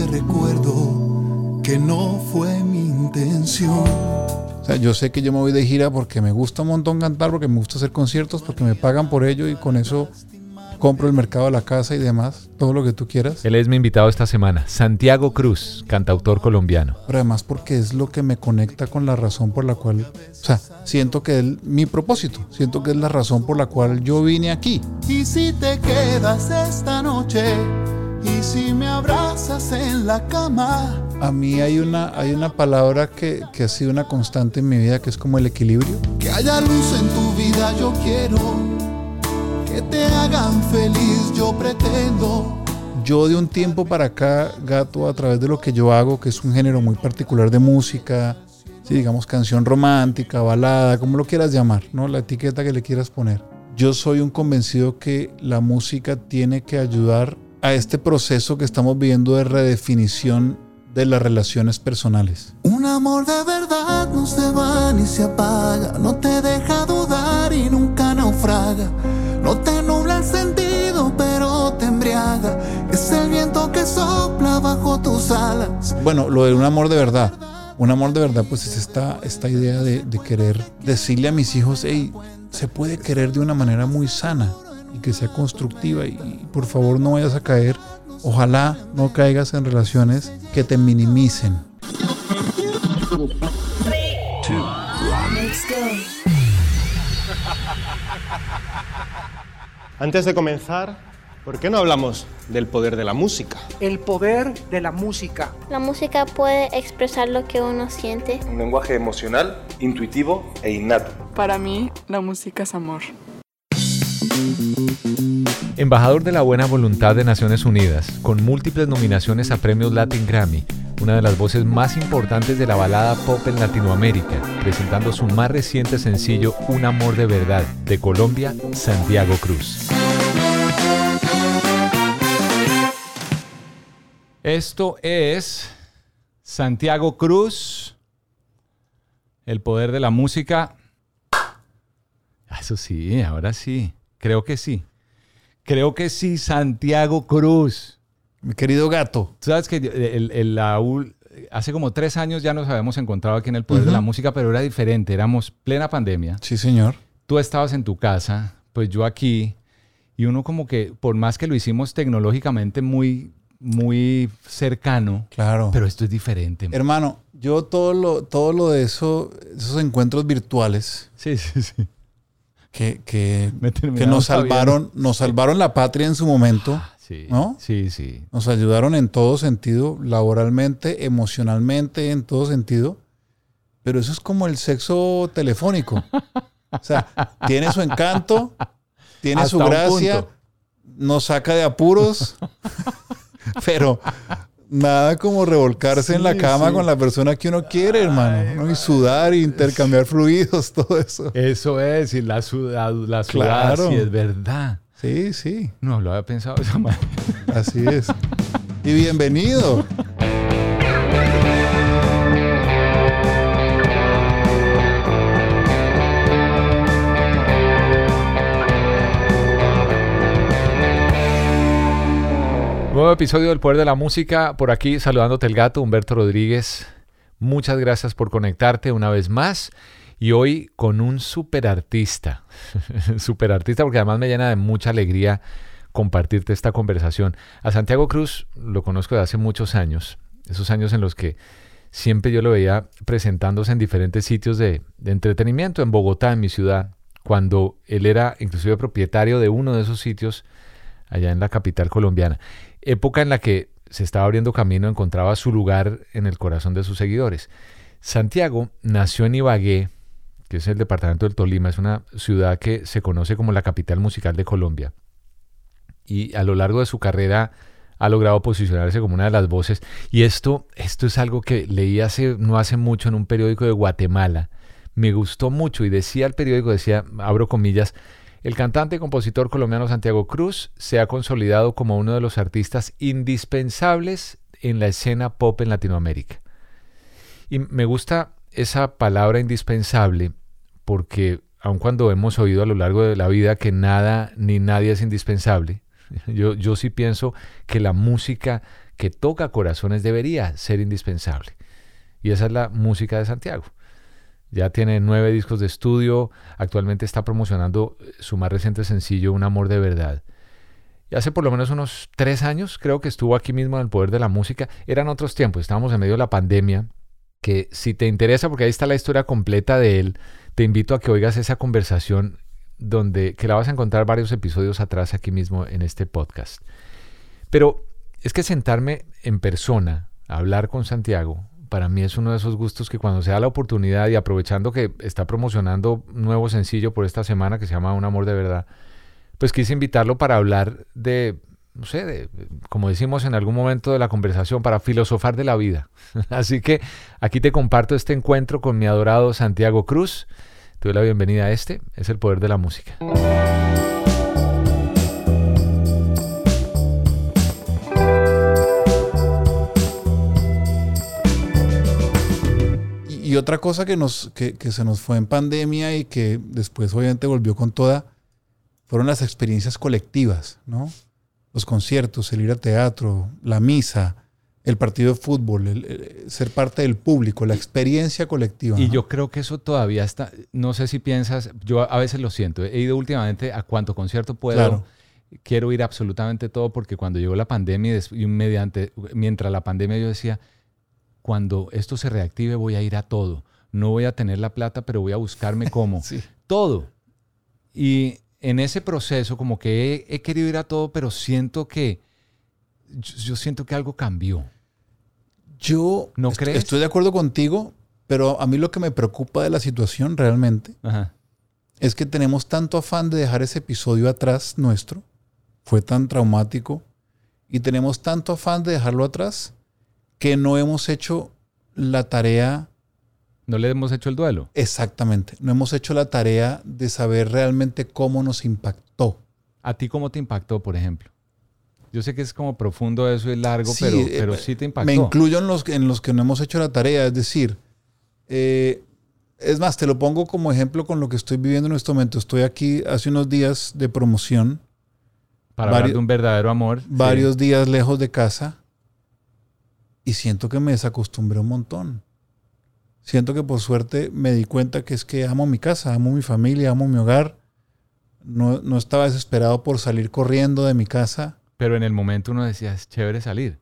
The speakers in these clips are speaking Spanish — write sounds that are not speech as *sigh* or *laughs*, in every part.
Te recuerdo que no fue mi intención. O sea, yo sé que yo me voy de gira porque me gusta un montón cantar, porque me gusta hacer conciertos, porque me pagan por ello y con eso compro el mercado de la casa y demás, todo lo que tú quieras. Él es mi invitado esta semana, Santiago Cruz, cantautor colombiano. Pero además porque es lo que me conecta con la razón por la cual, o sea, siento que es mi propósito, siento que es la razón por la cual yo vine aquí. Y si te quedas esta noche, y si me abrazas en la cama. A mí hay una, hay una palabra que, que ha sido una constante en mi vida, que es como el equilibrio. Que haya luz en tu vida, yo quiero que te hagan feliz, yo pretendo. Yo de un tiempo para acá, gato, a través de lo que yo hago, que es un género muy particular de música, si digamos canción romántica, balada, como lo quieras llamar, ¿no? La etiqueta que le quieras poner. Yo soy un convencido que la música tiene que ayudar a este proceso que estamos viviendo de redefinición de las relaciones personales. Un amor de verdad no se va ni se apaga, no te deja dudar y nunca naufraga. No te nubla el sentido, pero te embriaga. Es el viento que sopla bajo tus alas. Bueno, lo de un amor de verdad. Un amor de verdad, pues es esta, esta idea de, de querer decirle a mis hijos, hey, se puede querer de una manera muy sana y que sea constructiva y, y por favor no vayas a caer, ojalá no caigas en relaciones que te minimicen. Antes de comenzar, ¿por qué no hablamos del poder de la música? El poder de la música. La música puede expresar lo que uno siente. Un lenguaje emocional, intuitivo e innato. Para mí, la música es amor. Embajador de la buena voluntad de Naciones Unidas, con múltiples nominaciones a premios Latin Grammy, una de las voces más importantes de la balada pop en Latinoamérica, presentando su más reciente sencillo Un amor de verdad, de Colombia, Santiago Cruz. Esto es Santiago Cruz, el poder de la música. Eso sí, ahora sí, creo que sí. Creo que sí, Santiago Cruz. Mi querido gato. Tú sabes que el, el, la, hace como tres años ya nos habíamos encontrado aquí en el Poder uh -huh. de la Música, pero era diferente. Éramos plena pandemia. Sí, señor. Tú estabas en tu casa, pues yo aquí. Y uno como que, por más que lo hicimos tecnológicamente muy, muy cercano. Claro. Pero esto es diferente. Hermano, yo todo lo, todo lo de eso, esos encuentros virtuales. Sí, sí, sí que, que, que nos salvaron, nos salvaron la patria en su momento. Ah, sí, ¿no? sí, sí. Nos ayudaron en todo sentido, laboralmente, emocionalmente, en todo sentido. Pero eso es como el sexo telefónico. o sea, tiene su encanto, tiene Hasta su gracia, nos saca de apuros, *laughs* pero nada como revolcarse sí, en la cama sí. con la persona que uno quiere, hermano. ¿no? Y sudar, y intercambiar fluidos, *laughs* todo eso. Eso es, y la sudada, la claro. sí es verdad. Sí, sí. No lo había pensado de esa manera. Así es. y bienvenido. *laughs* Nuevo episodio del Poder de la Música. Por aquí saludándote el gato, Humberto Rodríguez. Muchas gracias por conectarte una vez más. Y hoy con un super artista. *laughs* super artista porque además me llena de mucha alegría compartirte esta conversación. A Santiago Cruz lo conozco de hace muchos años, esos años en los que siempre yo lo veía presentándose en diferentes sitios de, de entretenimiento, en Bogotá, en mi ciudad, cuando él era inclusive propietario de uno de esos sitios allá en la capital colombiana. Época en la que se estaba abriendo camino, encontraba su lugar en el corazón de sus seguidores. Santiago nació en Ibagué, que es el departamento del Tolima, es una ciudad que se conoce como la capital musical de Colombia. Y a lo largo de su carrera ha logrado posicionarse como una de las voces. Y esto, esto es algo que leí hace, no hace mucho en un periódico de Guatemala. Me gustó mucho y decía el periódico, decía, abro comillas, el cantante y compositor colombiano Santiago Cruz se ha consolidado como uno de los artistas indispensables en la escena pop en Latinoamérica. Y me gusta esa palabra indispensable porque aun cuando hemos oído a lo largo de la vida que nada ni nadie es indispensable, *laughs* yo, yo sí pienso que la música que toca corazones debería ser indispensable. Y esa es la música de Santiago. Ya tiene nueve discos de estudio, actualmente está promocionando eh, su más reciente sencillo, Un Amor de Verdad. Y hace por lo menos unos tres años creo que estuvo aquí mismo en el Poder de la Música. Eran otros tiempos, estábamos en medio de la pandemia, que si te interesa, porque ahí está la historia completa de él, te invito a que oigas esa conversación donde que la vas a encontrar varios episodios atrás aquí mismo en este podcast. Pero es que sentarme en persona a hablar con Santiago para mí es uno de esos gustos que cuando se da la oportunidad y aprovechando que está promocionando un nuevo sencillo por esta semana que se llama Un amor de verdad, pues quise invitarlo para hablar de, no sé, como decimos en algún momento de la conversación, para filosofar de la vida. *laughs* Así que aquí te comparto este encuentro con mi adorado Santiago Cruz. Te doy la bienvenida a este, es el poder de la música. Y otra cosa que, nos, que, se nos fue en pandemia y que después obviamente volvió con toda, fueron las experiencias colectivas, ¿no? Los conciertos, el ir a teatro, la misa, el partido de fútbol, el, ser parte del público, la experiencia colectiva. Y yo creo que eso todavía está, no sé si piensas, yo a veces lo siento, he ido últimamente a cuanto concierto puedo. Quiero ir absolutamente todo porque cuando llegó la pandemia y mediante, mientras la pandemia yo decía, cuando esto se reactive voy a ir a todo. No voy a tener la plata, pero voy a buscarme *laughs* cómo. Todo. Y en ese proceso como que he, querido ir a todo, pero siento que yo, siento que algo cambió. Yo ¿No crees? estoy de acuerdo contigo, pero a mí lo que me preocupa de la situación realmente es que tenemos tanto afán de dejar ese episodio atrás nuestro, fue tan traumático, y tenemos tanto afán de dejarlo atrás que no hemos hecho la tarea. No le hemos hecho el duelo. Exactamente. No hemos hecho la tarea de saber realmente cómo nos impactó. ¿A ti cómo te impactó, por ejemplo? Yo sé que es como profundo eso y largo, pero, eh, pero sí te impactó. Me incluyo en los, en los que no hemos hecho la tarea. Es decir, eh, es más, te lo pongo como ejemplo con lo que estoy viviendo en este momento. Estoy aquí hace unos días de promoción. Para hablar de un verdadero amor. Varios días lejos de casa y siento que me desacostumbré un montón. Siento que por suerte me di cuenta que es que amo mi casa, amo mi familia, amo mi hogar. No, no estaba desesperado por salir corriendo de mi casa. Pero en el momento uno decía, es chévere salir.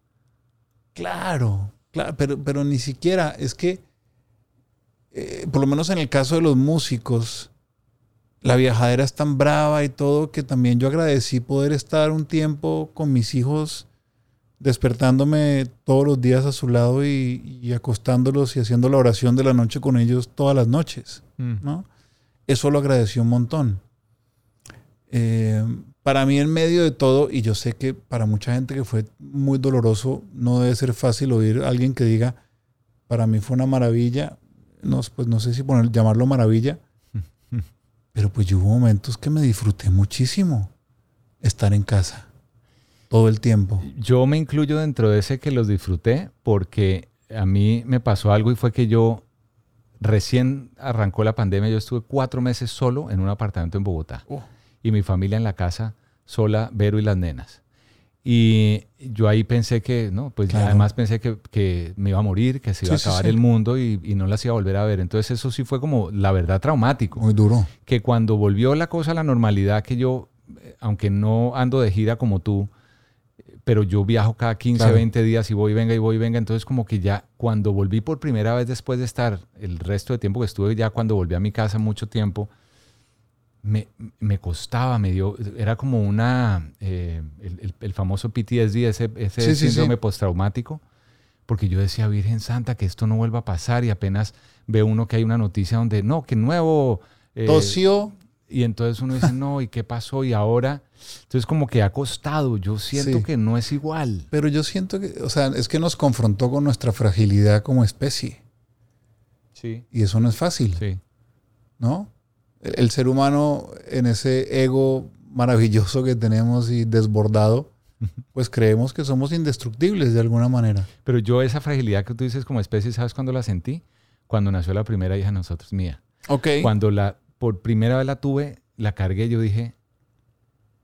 Claro, claro, pero, pero ni siquiera, es que, eh, por lo menos en el caso de los músicos, la viajadera es tan brava y todo que también yo agradecí poder estar un tiempo con mis hijos despertándome todos los días a su lado y, acostándolos y haciendo la oración de la noche con ellos todas las noches. Mm. ¿no? Eso lo agradeció un montón. Eh, para mí en medio de todo, y yo sé que para mucha gente que fue muy doloroso, no debe ser fácil oír a alguien que diga, para mí fue una maravilla, no, pues no sé si poner, llamarlo maravilla, *laughs* pero pues hubo momentos que me disfruté muchísimo estar en casa todo el tiempo. Yo me incluyo dentro de ese que los disfruté porque a mí me pasó algo y fue que yo recién arrancó la pandemia, yo estuve cuatro meses solo en un apartamento en Bogotá oh. y mi familia en la casa sola, Vero y las nenas. Y yo ahí pensé que, no, pues además pensé que, me iba a morir, que se iba a acabar el mundo y, y, no las iba a volver a ver. Entonces eso sí fue como la verdad traumático. Muy duro. Que cuando volvió la cosa a la normalidad, que yo aunque no ando de gira como tú, pero yo viajo cada 15, Claro. 20 días y voy venga y voy venga. Entonces como que ya cuando volví por primera vez después de estar el resto de tiempo que estuve, ya cuando volví a mi casa mucho tiempo, me, me costaba, me dio, era como una, eh, el, el- el famoso PTSD, ese, ese Sí, sí, sí. síndrome postraumático, porque yo decía, Virgen Santa, que esto no vuelva a pasar y apenas ve uno que hay una noticia donde, no, que nuevo... eh, Tosió. Y entonces uno dice, *laughs* no, ¿y qué pasó? Y ahora, entonces como que ha costado, yo siento Sí. que no es igual. Pero yo siento que, o sea, es que nos confrontó con nuestra fragilidad como especie. Sí. Y eso no es fácil, Sí. ¿no? El, el ser humano en ese ego maravilloso que tenemos y desbordado, pues creemos que somos indestructibles de alguna manera. Pero yo esa fragilidad que tú dices como especie, ¿sabes cuándo la sentí? Cuando nació la primera hija de nosotros, mía. Ok. Cuando la, por primera vez la tuve, la cargué, yo dije,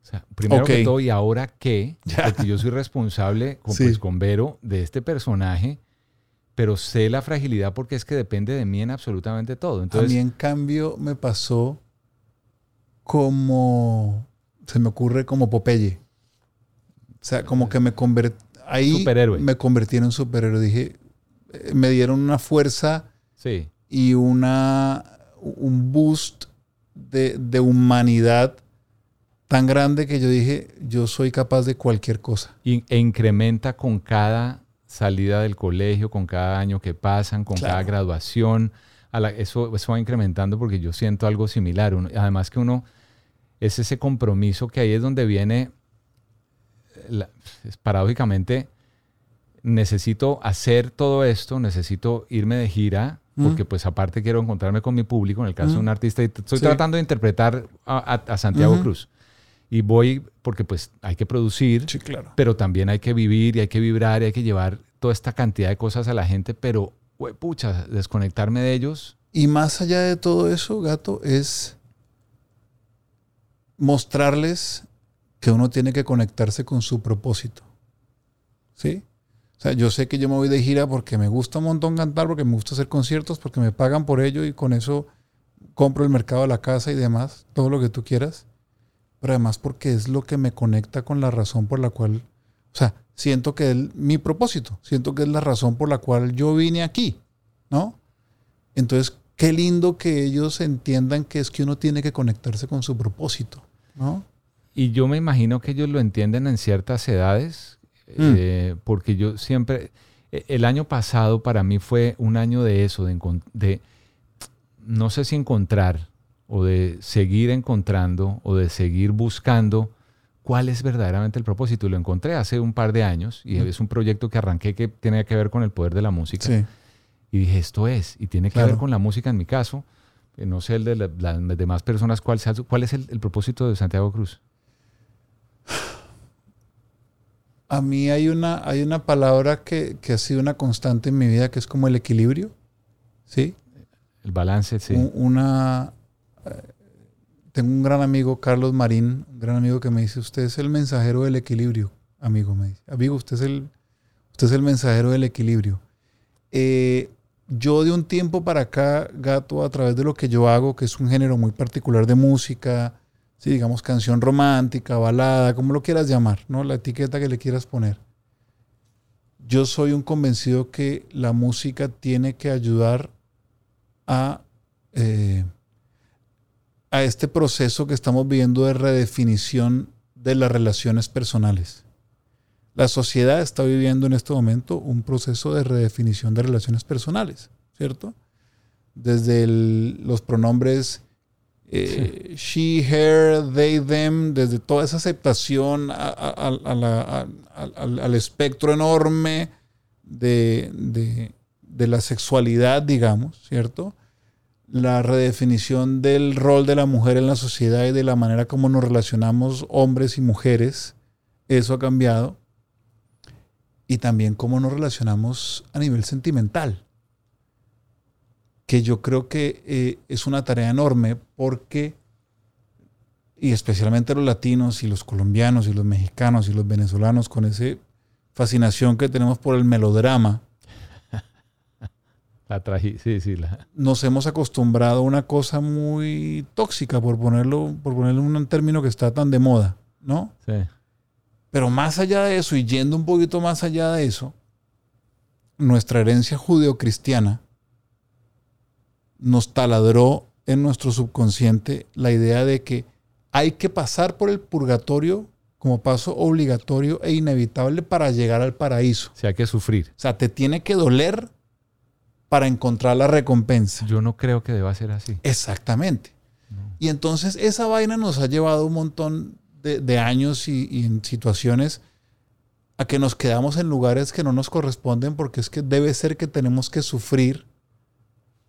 o sea, primero Ok. que todo, ¿y ahora qué? *laughs* Ya. Porque yo soy responsable con, Sí. pues, con Vero de este personaje, pero sé la fragilidad porque es que depende de mí en absolutamente todo. a Entonces, mí, en cambio, me pasó como, se me ocurre como Popeye. O sea, como que me convertí, ahí Superhéroe. me convertí en un superhéroe. Dije, eh, me dieron una fuerza sí. y una, un boost de, de humanidad tan grande que yo dije, yo soy capaz de cualquier cosa. Y- e incrementa con cada salida del colegio, con cada año que pasan, con cada graduación. A la- eso, eso va incrementando porque yo siento algo similar. Uno- además que uno es ese compromiso que ahí es donde viene, la- paradójicamente, necesito hacer todo esto, necesito irme de gira. Porque pues aparte quiero encontrarme con mi público, en el caso de un artista, y estoy Sí. tratando de interpretar a, a- a Santiago Ujú. Cruz. Y voy porque pues hay que producir, Sí, claro. pero también hay que vivir y hay que vibrar y hay que llevar toda esta cantidad de cosas a la gente, pero, hue- pucha, desconectarme de ellos. Y más allá de todo eso, gato, es mostrarles que uno tiene que conectarse con su propósito. ¿Sí? O sea, yo sé que yo me voy de gira porque me gusta un montón cantar, porque me gusta hacer conciertos, porque me pagan por ello y con eso compro el mercado de la casa y demás, todo lo que tú quieras. Pero además porque es lo que me conecta con la razón por la cual, o sea, siento que es mi propósito, siento que es la razón por la cual yo vine aquí, ¿no? Entonces, qué lindo que ellos entiendan que es que uno tiene que conectarse con su propósito, ¿no? Y yo me imagino que ellos lo entienden en ciertas edades, Mm. eh, porque yo siempre, e- el año pasado para mí fue un año de eso, de, no sé si encontrar o de seguir encontrando o de seguir buscando cuál es verdaderamente el propósito. Y lo encontré hace un par de años y Mm. es un proyecto que arranqué que tiene que ver con el poder de la música. Sí. Y dije, esto es, y tiene que Claro. ver con la música en mi caso. Eh, No sé el de la- las demás personas, cuál, es el, el propósito de Santiago Cruz. A mí hay una, hay una palabra que, que ha sido una constante en mi vida que es como el equilibrio, ¿sí? El balance, sí. Un- Una, eh, tengo un gran amigo, Carlos Marín, un gran amigo que me dice, usted es el mensajero del equilibrio, amigo, me dice. Amigo, usted es el, usted es el mensajero del equilibrio. Eh, yo de un tiempo para acá, gato, a través de lo que yo hago, que es un género muy particular de música, digamos canción romántica, balada, como lo quieras llamar, ¿no? La etiqueta que le quieras poner. Yo soy un convencido que la música tiene que ayudar a, eh, a este proceso que estamos viviendo de redefinición de las relaciones personales. La sociedad está viviendo en este momento un proceso de redefinición de relaciones personales, ¿cierto? Desde los pronombres eh, she, her, they, them, desde toda esa aceptación al- espectro enorme de- de la sexualidad, digamos, ¿cierto? La redefinición del rol de la mujer en la sociedad y de la manera como nos relacionamos hombres y mujeres, eso ha cambiado. Y también cómo nos relacionamos a nivel sentimental que yo creo que eh, es una tarea enorme porque, y especialmente los latinos y los colombianos y los mexicanos y los venezolanos, con esa fascinación que tenemos por el melodrama, *laughs* La sí, sí. La... Nos hemos acostumbrado a una cosa muy tóxica, por ponerlo, por ponerlo en un término que está tan de moda, ¿no? Sí. Pero más allá de eso, y yendo un poquito más allá de eso, nuestra herencia judeocristiana nos taladró en nuestro subconsciente la idea de que hay que pasar por el purgatorio como paso obligatorio e inevitable para llegar al paraíso. O sea, hay que sufrir. O sea, te tiene que doler para encontrar la recompensa. Yo no creo que deba ser así. Exactamente. Y entonces esa vaina nos ha llevado un montón de, años y, y, en situaciones a que nos quedamos en lugares que no nos corresponden porque es que debe ser que tenemos que sufrir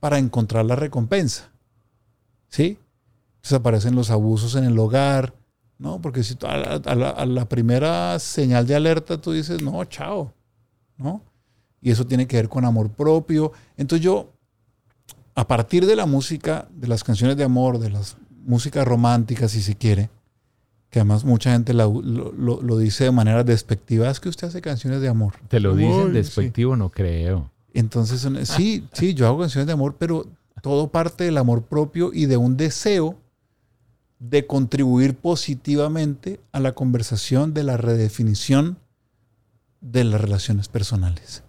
para encontrar la recompensa. ¿Sí? Entonces aparecen los abusos en el hogar, ¿no? Porque si a la, primera señal de alerta tú dices, no, chao, ¿no? Y eso tiene que ver con amor propio. Entonces yo, a partir de la música, de las canciones de amor, de las músicas románticas, si se quiere, que además mucha gente lo, dice de manera despectiva, es que usted hace canciones de amor. ¿Te lo dicen despectivo? No creo. Entonces, sí, sí, yo hago canciones de amor, pero todo parte del amor propio y de un deseo de contribuir positivamente a la conversación de la redefinición de las relaciones personales,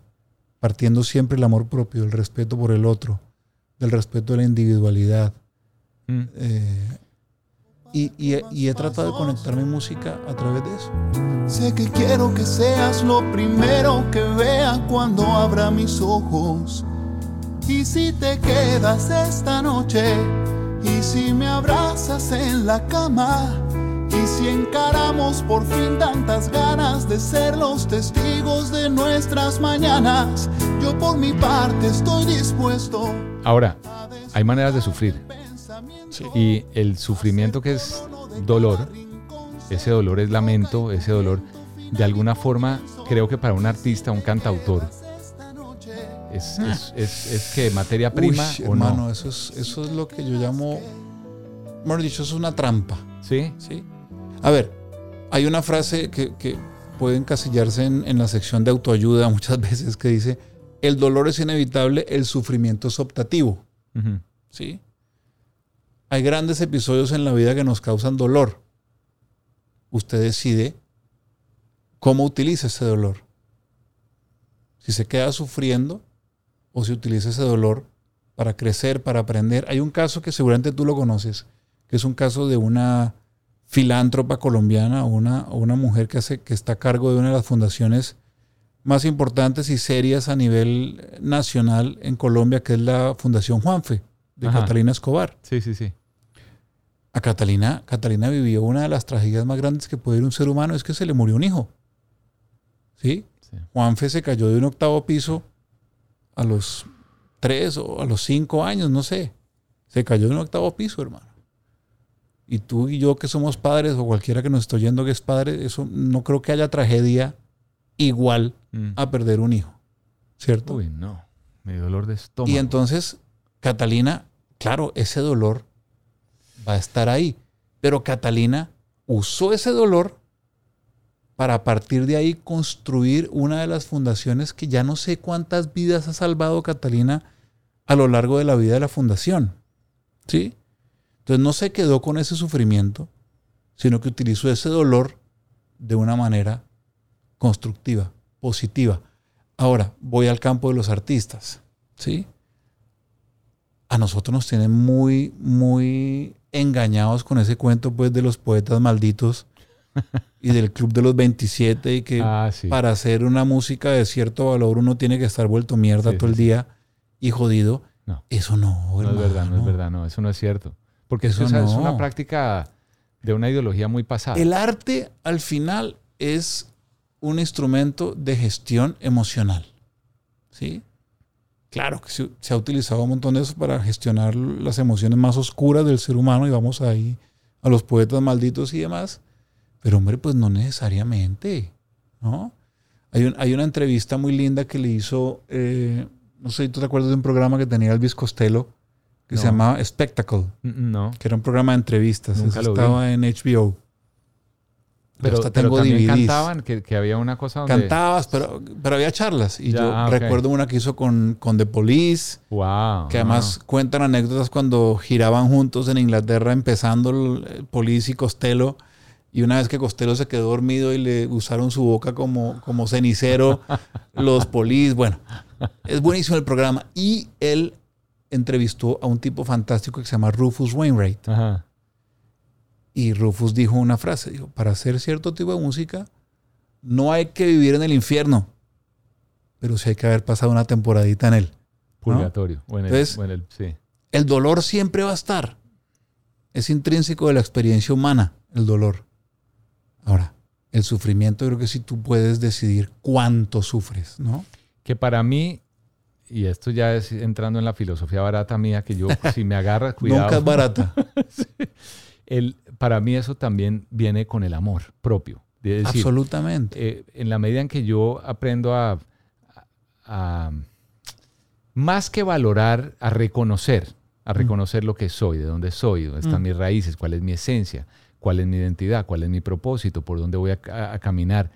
partiendo siempre el amor propio, el respeto por el otro, del respeto de la individualidad. Mm. Eh, y, y, he tratado de conectar mi música a través de eso. Sé que quiero que seas lo primero que vea cuando abra mis ojos. Y si te quedas esta noche y si me abrazas en la cama, y si encaramos por fin tantas ganas de ser los testigos de nuestras mañanas, yo por mi parte estoy dispuesto. Ahora, hay maneras de sufrir. Y el sufrimiento que es dolor, ese dolor es lamento, ese dolor, de alguna forma, creo que para un artista, un cantautor, es, que materia prima o no. Eso es, eso es lo que yo llamo, mejor dicho, es una trampa. Sí. Sí. A ver, hay una frase que, puede encasillarse en, la sección de autoayuda *laughs* muchas veces que dice: el dolor es inevitable, el sufrimiento es optativo. ¿Sí? Hay grandes episodios en la vida que nos causan dolor. Usted decide cómo utiliza ese dolor. Si se queda sufriendo o si utiliza ese dolor para crecer, para aprender. Hay un caso que seguramente tú lo conoces, que es un caso de una filántropa colombiana o una, una mujer que, hace, que está a cargo de una de las fundaciones más importantes y serias a nivel nacional en Colombia, que es la Fundación Juanfe, de Catalina Escobar. Sí, sí, sí. A Catalina, Catalina vivió una de las tragedias más grandes que puede ir un ser humano, es que se le murió un hijo. ¿Sí? sí. Juanfe se cayó de un octavo piso a los tres o a los cinco años, no sé. Se cayó en un octavo piso, hermano. Y tú y yo que somos padres, o cualquiera que nos esté oyendo que es padre, eso no creo que haya tragedia igual mm. a perder un hijo. ¿Cierto? Uy, no. Mi dolor de estómago. Y entonces, Catalina, claro, ese dolor va a estar ahí. Pero Catalina usó ese dolor para a partir de ahí construir una de las fundaciones que ya no sé cuántas vidas ha salvado Catalina a lo largo de la vida de la fundación. ¿Sí? Entonces no se quedó con ese sufrimiento, sino que utilizó ese dolor de una manera constructiva, positiva. Ahora, voy al campo de los artistas. ¿Sí? A nosotros nos tienen muy, muy engañados con ese cuento pues de los poetas malditos *laughs* y del Club de los 27 y que ah, para hacer una música de cierto valor uno tiene que estar vuelto mierda todo el día y jodido. No. Eso no, No es verdad, no es verdad, no, eso no es cierto. Porque eso, es una práctica de una ideología muy pasada. El arte al final es un instrumento de gestión emocional. ¿Sí? Claro que se, se, ha utilizado un montón de eso para gestionar las emociones más oscuras del ser humano y vamos ahí a los poetas malditos y demás. Pero hombre, pues no necesariamente, ¿no? Hay, hay una entrevista muy linda que le hizo, eh, no sé si tú te acuerdas de un programa que tenía Elvis Costello, que se llamaba Spectacle. Mm, no. Que era un programa de entrevistas. estaba en HBO. Pero, hasta pero tengo también DVDs. cantaban, que, que había una cosa donde... Cantabas, pero, pero había charlas. Y Ya, yo ah, recuerdo una que hizo con, con The Police, Wow. que además cuentan anécdotas cuando giraban juntos en Inglaterra, empezando el, el Police y Costello. Y una vez que Costello se quedó dormido y le usaron su boca como, como cenicero, *laughs* los Police. Bueno, es buenísimo el programa. Y él entrevistó a un tipo fantástico que se llama Rufus Wainwright. Ajá. Y Rufus dijo una frase, dijo, para hacer cierto tipo de música no hay que vivir en el infierno, pero sí hay que haber pasado una temporadita en él. ¿no? Purgatorio. O en el- Entonces- o en el- sí. El dolor siempre va a estar. Es intrínseco de la experiencia humana, el dolor. Ahora, el sufrimiento creo que sí tú puedes decidir cuánto sufres, ¿no? Que para mí, y esto ya es entrando en la filosofía barata mía, que yo, *laughs* si me agarra, cuidado. Nunca es barata. *laughs* el, para mí eso también viene con el amor propio. Es decir, Absolutamente. eh, en la medida en que yo aprendo a, a- a- más que valorar, a reconocer, a reconocer lo que soy, de dónde soy, dónde están Mm. mis raíces, cuál es mi esencia, cuál es mi identidad, cuál es mi propósito, por dónde voy a, a- a caminar.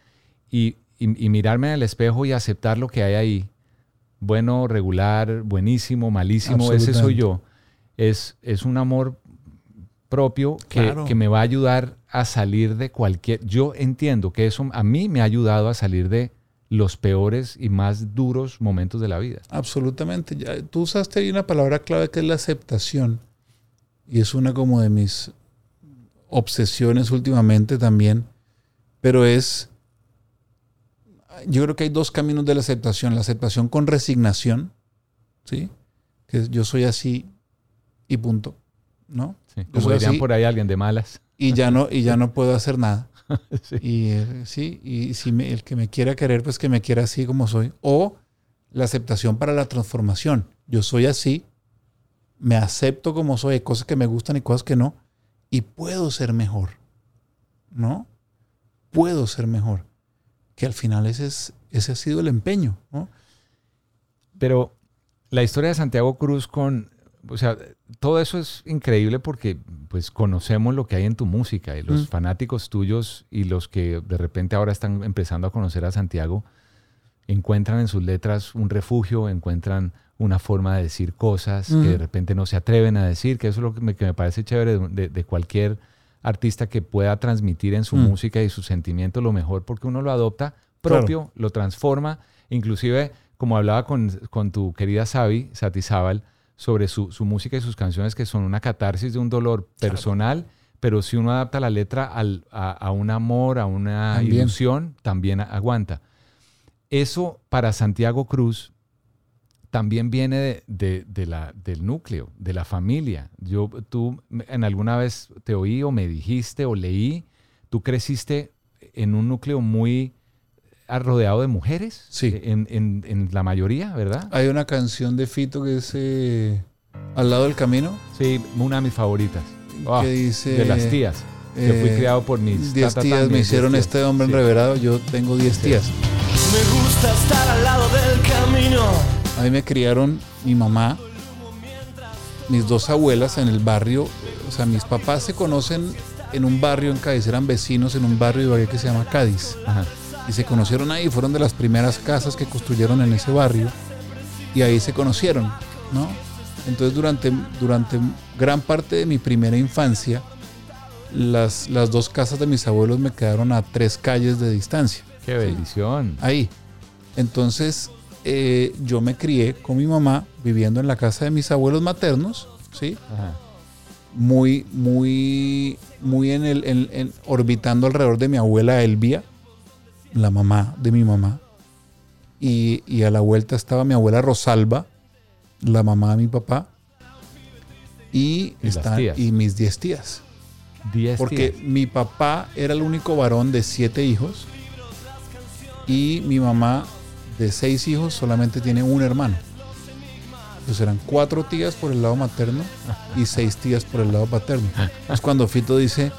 Y, y- y mirarme en el espejo y aceptar lo que hay ahí, bueno, regular, buenísimo, malísimo, ese soy yo, es, es un amor propio que, Claro. que me va a ayudar a salir de cualquier... Yo entiendo que eso a mí me ha ayudado a salir de los peores y más duros momentos de la vida. Absolutamente. Ya, tú usaste ahí una palabra clave que es la aceptación. Y es una como de mis obsesiones últimamente también. Pero es, yo creo que hay dos caminos de la aceptación. La aceptación con resignación, ¿sí? Que yo soy así y punto, ¿no? Sí, como dirían así por ahí alguien de malas. y ya no, y ya no puedo hacer nada. *laughs* Sí. Y eh, sí, y si me- el que me quiera querer, pues que me quiera así como soy. O la aceptación para la transformación. Yo soy así, me acepto como soy, hay cosas que me gustan y cosas que no, y puedo ser mejor. ¿No? Puedo ser mejor. Que al final ese, es, ese ha sido el empeño. ¿no? Pero la historia de Santiago Cruz con, o sea, todo eso es increíble porque pues conocemos lo que hay en tu música y los Mm. fanáticos tuyos y los que de repente ahora están empezando a conocer a Santiago encuentran en sus letras un refugio, encuentran una forma de decir cosas Mm. que de repente no se atreven a decir, que eso es lo que me, que me parece chévere de, de- de cualquier artista que pueda transmitir en su Mm. música y su sentimiento lo mejor porque uno lo adopta propio, lo transforma, inclusive como hablaba con, con tu querida Sabi, Sati Zabal, sobre su, su música y sus canciones que son una catarsis de un dolor personal, pero si uno adapta la letra al- a, a un amor, a una También. ilusión, también aguanta. Eso para Santiago Cruz también viene de, de- de la, del núcleo, de la familia. Yo, tú en alguna vez te oí o me dijiste o leí, tú creciste en un núcleo muy rodeado de mujeres, Sí. en, en- en la mayoría, ¿verdad? Hay una canción de Fito que es eh, Al lado del camino, Sí, una de mis favoritas. Ah, que dice... de las tías. que fui eh, criado por mis Diez tías me mis hicieron diez este hombre Sí. enreverado. Yo tengo 10 tías. Me gusta estar al lado del camino. A mí me criaron mi mamá, mis dos abuelas en el barrio. O sea, mis papás se conocen en un barrio en Cádiz, eran vecinos en un barrio de Ibagué que se llama Cádiz. Ajá. Y se conocieron ahí, fueron de las primeras casas que construyeron en ese barrio. Y ahí se conocieron, ¿no? Entonces durante, durante gran parte de mi primera infancia, las, las dos casas de mis abuelos me quedaron a tres calles de distancia. Qué bendición. Ahí. Entonces, eh, yo me crié con mi mamá viviendo en la casa de mis abuelos maternos, ¿sí? Ajá. Muy, muy, muy en el, en- en- orbitando alrededor de mi abuela Elvia, la mamá de mi mamá. Y, y a la vuelta estaba mi abuela Rosalba, la mamá de mi papá. Y, están- y mis diez tías. Diez Porque tías. mi papá era el único varón de siete hijos y mi mamá de seis hijos solamente tiene un hermano. Entonces eran cuatro tías por el lado materno y seis tías por el lado paterno. *laughs* Es cuando Fito dice,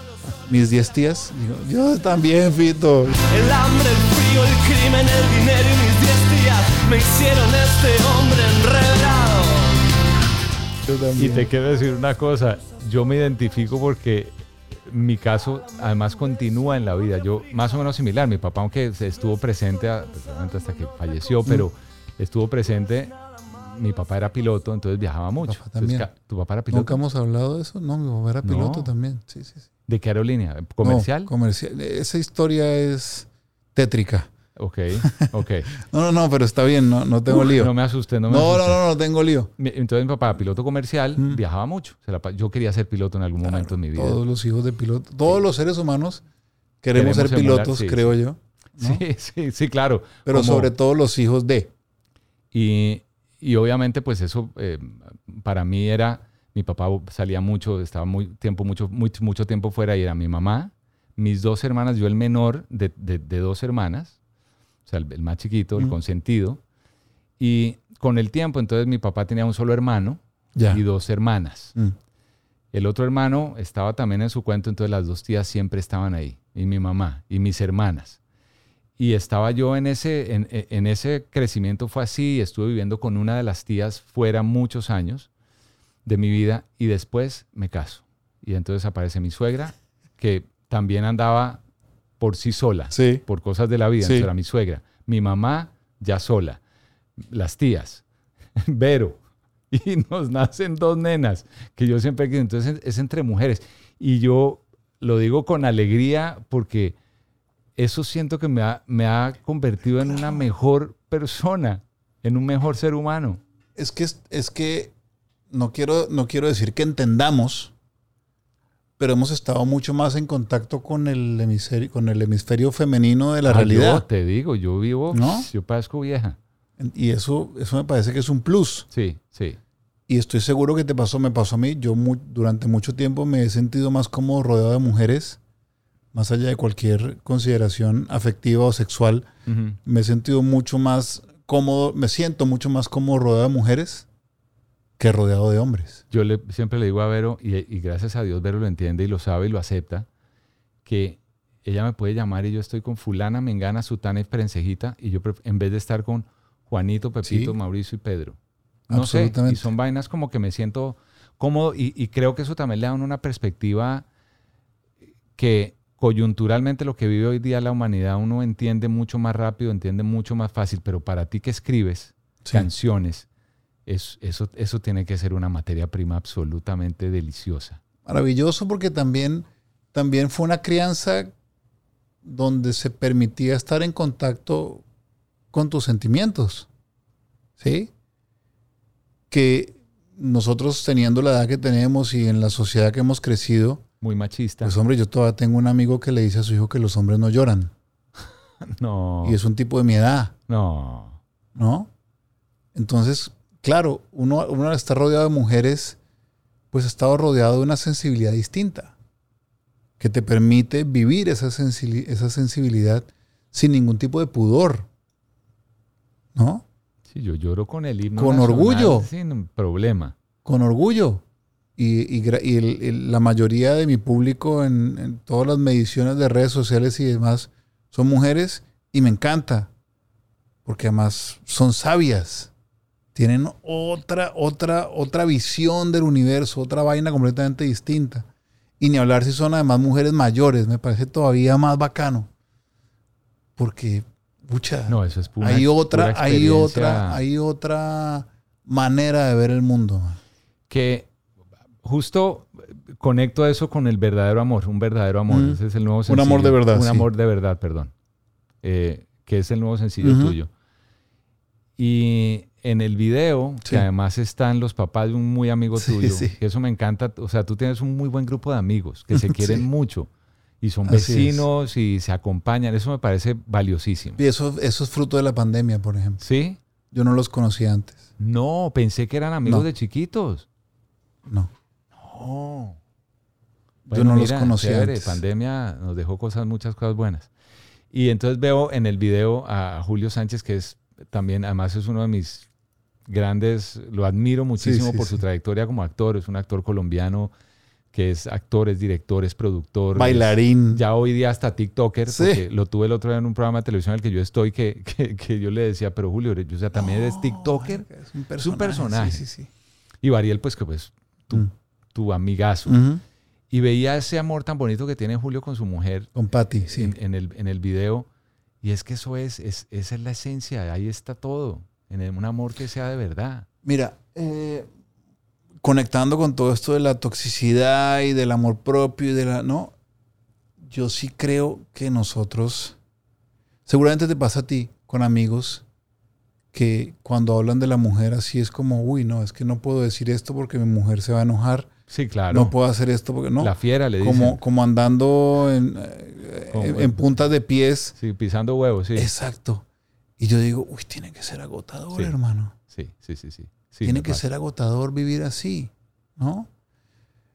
mis diez tías, digo, yo también, Fito. El hambre, el frío, el crimen, el dinero y mis diez días me hicieron este hombre enredado. Yo Y también. te quiero decir una cosa, yo me identifico porque mi caso además continúa en la vida. Yo más o menos similar. Mi papá, aunque estuvo presente a- pues, hasta que falleció, pero estuvo presente. Mi papá era piloto, entonces viajaba mucho. papá Entonces, ¿Tu papá era piloto? Nunca hemos hablado de eso. No, mi papá era piloto No. también. Sí, sí, sí. ¿De qué aerolínea? ¿Comercial? No, comercial. Esa historia es tétrica. Ok, *laughs* ok. No, no, no, pero está bien, no, no tengo Uf, lío. No me asusté, no me no, asusté. no, no, no tengo lío. Entonces mi papá, piloto comercial, viajaba mucho. Yo quería ser piloto en algún momento en mi vida. Todos los hijos de pilotos, todos los seres humanos queremos, Queremos ser emular, pilotos, sí, creo yo. ¿no? Sí, *laughs* sí, sí, claro. Pero Como- sobre todo los hijos de. Y, y obviamente, pues eso eh, para mí era, mi papá salía mucho, estaba muy tiempo, mucho, mucho, mucho tiempo fuera y era mi mamá, mis dos hermanas, yo el menor de, de- de dos hermanas, o sea, el, el más chiquito, el consentido. Y con el tiempo, entonces mi papá tenía un solo hermano y dos hermanas. Mm. El otro hermano estaba también en su cuento, entonces las dos tías siempre estaban ahí, y mi mamá, y mis hermanas. Y estaba yo en ese, en, en ese crecimiento, fue así, y estuve viviendo con una de las tías fuera muchos años de mi vida, y después me caso. Y entonces aparece mi suegra, que también andaba por sí sola, Sí. por cosas de la vida, Sí. entonces era mi suegra. Mi mamá ya sola, las tías, *laughs* Vero, *laughs* y nos nacen dos nenas, que yo siempre. Entonces es entre mujeres. Y yo lo digo con alegría porque eso siento que me ha, me ha convertido en una mejor persona, en un mejor ser humano. Es que, es que no, quiero, no quiero decir que entendamos, pero hemos estado mucho más en contacto con el hemisferio, con el hemisferio femenino de la Ah, realidad. Yo te digo, yo vivo, ¿No? yo parezco vieja. Y eso, eso me parece que es un plus. Sí, sí. Y estoy seguro que te pasó, me pasó a mí. Yo durante mucho tiempo me he sentido más cómodo rodeado de mujeres, más allá de cualquier consideración afectiva o sexual. Me he sentido mucho más cómodo, me siento mucho más cómodo rodeado de mujeres que rodeado de hombres. Yo le, siempre le digo a Vero, y, y gracias a Dios Vero lo entiende y lo sabe y lo acepta, que ella me puede llamar y yo estoy con fulana, mengana, sutana y prensejita, y yo en vez de estar con Juanito, Pepito, Sí. Mauricio y Pedro. No sé, y son vainas como que me siento cómodo y, y creo que eso también le da una perspectiva que coyunturalmente lo que vive hoy día la humanidad uno entiende mucho más rápido, entiende mucho más fácil, pero para ti que escribes Sí. canciones, es- eso, eso tiene que ser una materia prima absolutamente deliciosa. Maravilloso porque también, también fue una crianza donde se permitía estar en contacto con tus sentimientos. ¿Sí? Que nosotros teniendo la edad que tenemos y en la sociedad que hemos crecido, Muy machista. pues hombre, yo todavía tengo un amigo que le dice a su hijo que los hombres no lloran. *laughs* no, Y es un tipo de mi edad, no. ¿no? Entonces, claro, uno, uno al estar rodeado de mujeres, pues ha estado rodeado de una sensibilidad distinta, que te permite vivir esa, sensili- esa sensibilidad sin ningún tipo de pudor, ¿no? Sí, yo lloro con el himno Con nacional orgullo. Sin problema. Con orgullo. Y, y gra- y el- el- la mayoría de mi público en, en todas las mediciones de redes sociales y demás son mujeres y me encanta, porque además son sabias, tienen otra, otra, otra visión del universo, otra vaina completamente distinta. Y ni hablar si son además mujeres mayores, me parece todavía más bacano. Porque, pucha, No, eso es pura, hay pura otra, hay experiencia otra, hay otra manera de ver el mundo. man. Que justo conecto eso con el verdadero amor, un verdadero amor. Mm. Ese es el nuevo Un sencillo. amor de verdad, Un sí. amor de verdad, perdón. Eh, que es el nuevo sencillo Ujú. tuyo. Y en el video, Sí. que además están los papás de un muy amigo Sí, tuyo, sí. que eso me encanta. O sea, tú tienes un muy buen grupo de amigos que se *laughs* quieren mucho y son Así es. vecinos y se acompañan. Eso me parece valiosísimo. Y eso, eso es fruto de la pandemia, por ejemplo. ¿Sí? Yo no los conocía antes. No, pensé que eran amigos No. de chiquitos. No. No. Yo no los conocía chévere, antes. pandemia nos dejó cosas, muchas cosas buenas. Y entonces veo en el video a Julio Sánchez, que es también, además es uno de mis grandes, lo admiro muchísimo sí, por su trayectoria como actor, es un actor colombiano que es actor, es director, es productor. Bailarín. es- ya hoy día hasta TikToker, Sí. porque lo tuve el otro día en un programa de televisión en el que yo estoy, que, *laughs* que, que yo le decía, pero Julio, o sea, también eres TikToker. Es un Es un personaje. Sí, sí, sí. Y Bariel, pues que pues tu, Mm. tu amigazo. Y veía ese amor tan bonito que tiene Julio con su mujer. Con Patty, sí. En, en, el, en el video. Y es que eso es, es, esa es la esencia, ahí está todo, en un amor que sea de verdad. Mira, eh, conectando con todo esto de la toxicidad y del amor propio y de la... No, yo sí creo que nosotros, seguramente te pasa a ti con amigos que cuando hablan de la mujer así es como, uy, no, es que no puedo decir esto porque mi mujer se va a enojar. Sí, claro. No puedo hacer esto porque no. La fiera le como, dicen. Como andando en, eh, en, en puntas de pies. Sí, pisando huevos, sí. Exacto. Y yo digo, uy, tiene que ser agotador, Sí. hermano. Sí, sí, sí, sí. Sí, tiene que pasa. ser agotador vivir así, ¿no?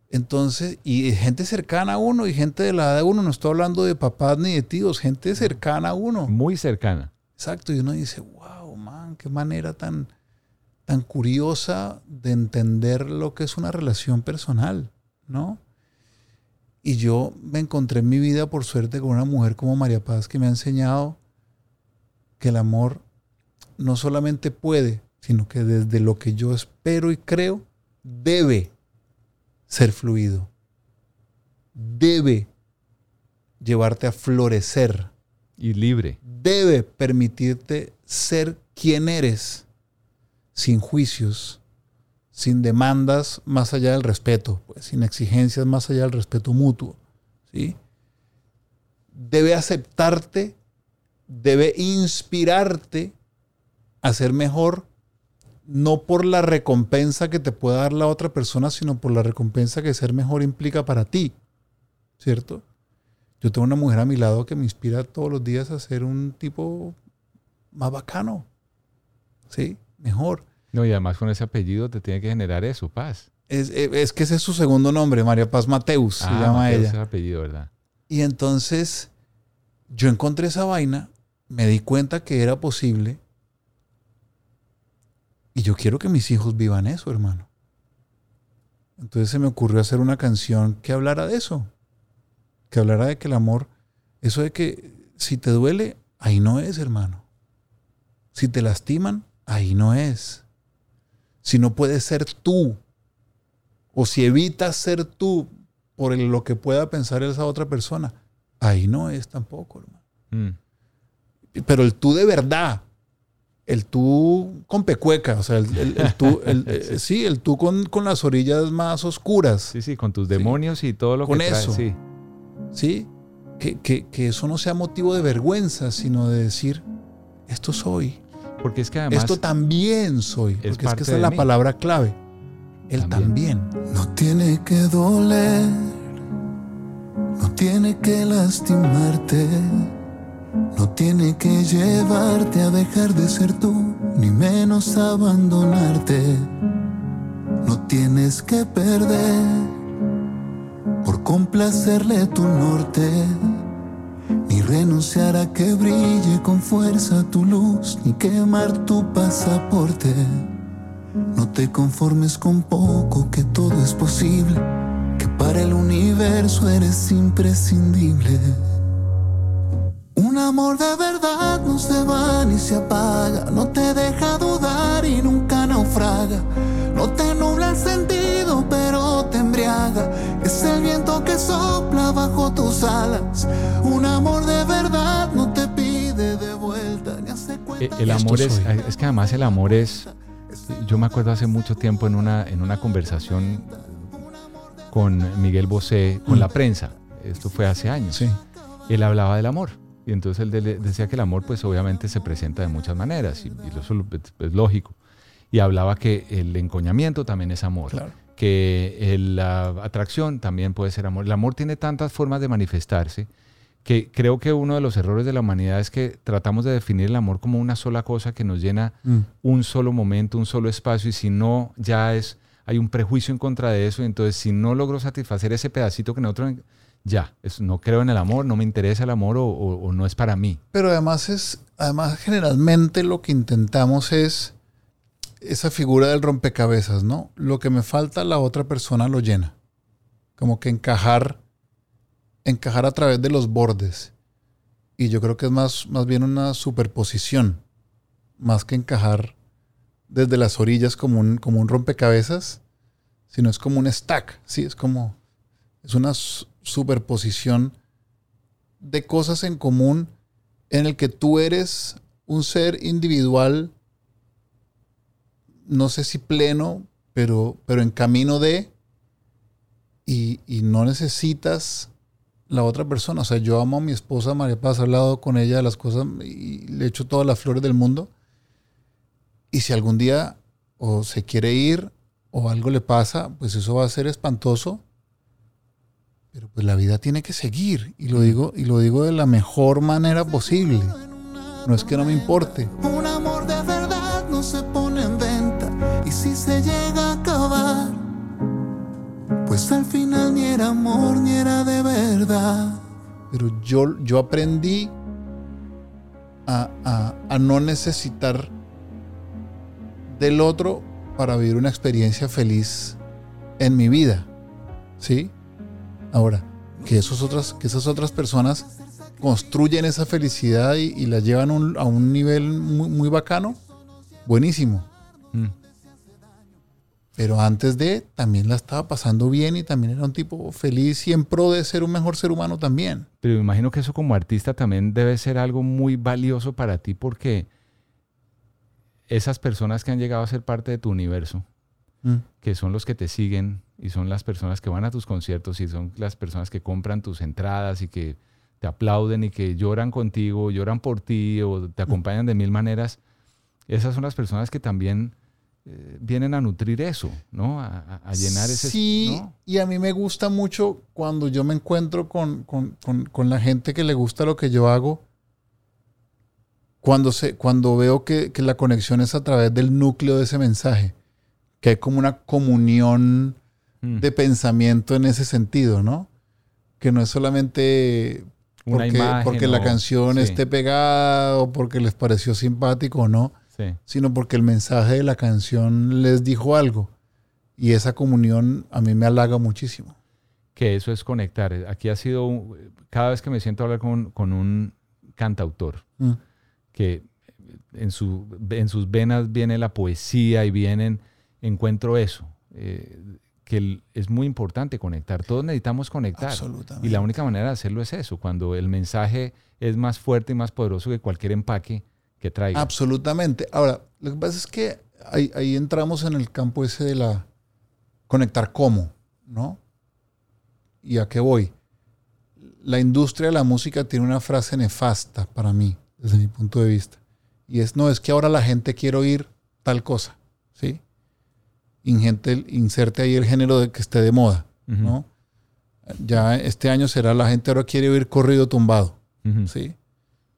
Entonces, y gente cercana a uno y gente de la edad de uno, no estoy hablando de papás ni de tíos, gente cercana a uno. Muy cercana. Exacto, y uno dice, wow, man, qué manera tan, tan curiosa de entender lo que es una relación personal, ¿no? Y yo me encontré en mi vida, por suerte, con una mujer como María Paz que me ha enseñado que el amor no solamente puede, sino que desde lo que yo espero y creo, debe ser fluido. Debe llevarte a florecer. Y libre. Debe permitirte ser quien eres, sin juicios, sin demandas más allá del respeto, pues, sin exigencias más allá del respeto mutuo. ¿sí? Debe aceptarte, debe inspirarte a ser mejor, no por la recompensa que te pueda dar la otra persona, sino por la recompensa que ser mejor implica para ti. ¿Cierto? Yo tengo una mujer a mi lado que me inspira todos los días a ser un tipo más bacano. ¿Sí? Mejor. No, y además con ese apellido te tiene que generar eso, paz. Es, es- que ese es su segundo nombre, María Paz Mateus, se Ah, llama Mateo ella. es el apellido, ¿verdad? Y entonces yo encontré esa vaina, me di cuenta que era posible. Y yo quiero que mis hijos vivan eso, hermano. Entonces se me ocurrió hacer una canción que hablara de eso. Que hablara de que el amor, eso de que si te duele, ahí no es, hermano. Si te lastiman, ahí no es. Si no puedes ser tú, o si evitas ser tú por lo que pueda pensar esa otra persona, ahí no es tampoco, hermano. Mm. Pero el tú de verdad, el tú con pecueca, o sea, el, el- el tú, *laughs* el- eh, sí, el tú con, con las orillas más oscuras. Sí, sí, con tus demonios y todo lo Con que trae, eso. sí. ¿sí? Que, que- que eso no sea motivo de vergüenza, sino de decir, esto soy, Porque es que además esto también soy, porque es, que esa es la mí. palabra clave. Él también. No tiene que doler, no tiene que lastimarte, no tiene que llevarte a dejar de ser tú, ni menos abandonarte. No tienes que perder por complacerle tu norte, ni renunciar a que brille con fuerza tu luz, ni quemar tu pasaporte. No te conformes con poco, que todo es posible, que para el universo eres imprescindible. Un amor de verdad no se va ni se apaga, no te deja dudar y nunca naufraga. No te nubla el sentido, pero te embriaga. Es el viento que sopla bajo tus alas. Un amor de verdad no te pide de vuelta ni hace cuenta. El amor es, es que además el amor es, yo me acuerdo hace mucho tiempo en una, en una conversación con Miguel Bosé, con Mm. la prensa, esto fue hace años, Sí. él hablaba del amor. Y entonces él de- decía que el amor pues obviamente se presenta de muchas maneras y, y eso es, es lógico. Y hablaba que el encoñamiento también es amor, Claro. que el- la atracción también puede ser amor. El amor tiene tantas formas de manifestarse que creo que uno de los errores de la humanidad es que tratamos de definir el amor como una sola cosa que nos llena Mm. un solo momento, un solo espacio, y si no, ya es, hay un prejuicio en contra de eso, y entonces si no logro satisfacer ese pedacito que nosotros, ya, no creo en el amor, no me interesa el amor o, o- o no es para mí. Pero además es, además generalmente lo que intentamos es esa figura del rompecabezas, ¿no? Lo que me falta la otra persona lo llena. Como que encajar, encajar a través de los bordes. Y yo creo que es más, más bien una superposición, más que encajar desde las orillas como un, como un rompecabezas, sino es como un stack, sí, es como es una superposición de cosas en común en el que tú eres un ser individual, no sé si pleno, pero, pero en camino de, y, y, no necesitas la otra persona. O sea, yo amo a mi esposa María Paz, he hablado con ella de las cosas y le echo todas las flores del mundo. Y si algún día o se quiere ir o algo le pasa, pues eso va a ser espantoso. Pero pues la vida tiene que seguir y lo digo y lo digo de la mejor manera posible. No es que no me importe. Un amor de verdad no se pone en venta y si se llega a acabar, pues al final ni era amor ni era de verdad. Pero yo, yo aprendí a, a, a no necesitar del otro para vivir una experiencia feliz en mi vida. ¿Sí? Ahora, que, esos otras, que esas otras personas construyen esa felicidad y, y la llevan un, a un nivel muy, muy bacano, buenísimo. Mm. Pero antes de, también la estaba pasando bien y también era un tipo feliz y en pro de ser un mejor ser humano también. Pero me imagino que eso como artista también debe ser algo muy valioso para ti porque esas personas que han llegado a ser parte de tu universo, mm. que son los que te siguen y son las personas que van a tus conciertos y son las personas que compran tus entradas y que te aplauden y que lloran contigo, lloran por ti o te acompañan de mil maneras, esas son las personas que también eh, vienen a nutrir eso, ¿no? A, a llenar ese... Sí, y a mí me gusta mucho cuando yo me encuentro con, con, con, con la gente que le gusta lo que yo hago cuando, se, cuando veo que, que, la conexión es a través del núcleo de ese mensaje, que hay como una comunión mm. de pensamiento en ese sentido, ¿no? Que no es solamente porque, imagen, porque la canción sí. esté pegada o porque les pareció simpático o no, sí. sino porque el mensaje de la canción les dijo algo. Y esa comunión a mí me halaga muchísimo. Que eso es conectar. Aquí ha sido, cada vez que me siento a hablar con, con un cantautor, mm que en, su, en sus venas viene la poesía y vienen, encuentro eso, eh, que es muy importante conectar. Todos necesitamos conectar. Y la única manera de hacerlo es eso, cuando el mensaje es más fuerte y más poderoso que cualquier empaque que traiga. Absolutamente. Ahora, lo que pasa es que ahí, ahí entramos en el campo ese de la conectar cómo, ¿no? ¿Y a qué voy? La industria de la música tiene una frase nefasta para mí desde mi punto de vista. Y es, no, es que ahora la gente quiere oír tal cosa, ¿sí? Ingente, inserte ahí el género de que esté de moda, uh -huh. ¿no? Ya este año será la gente ahora quiere oír corrido tumbado, uh -huh. ¿sí?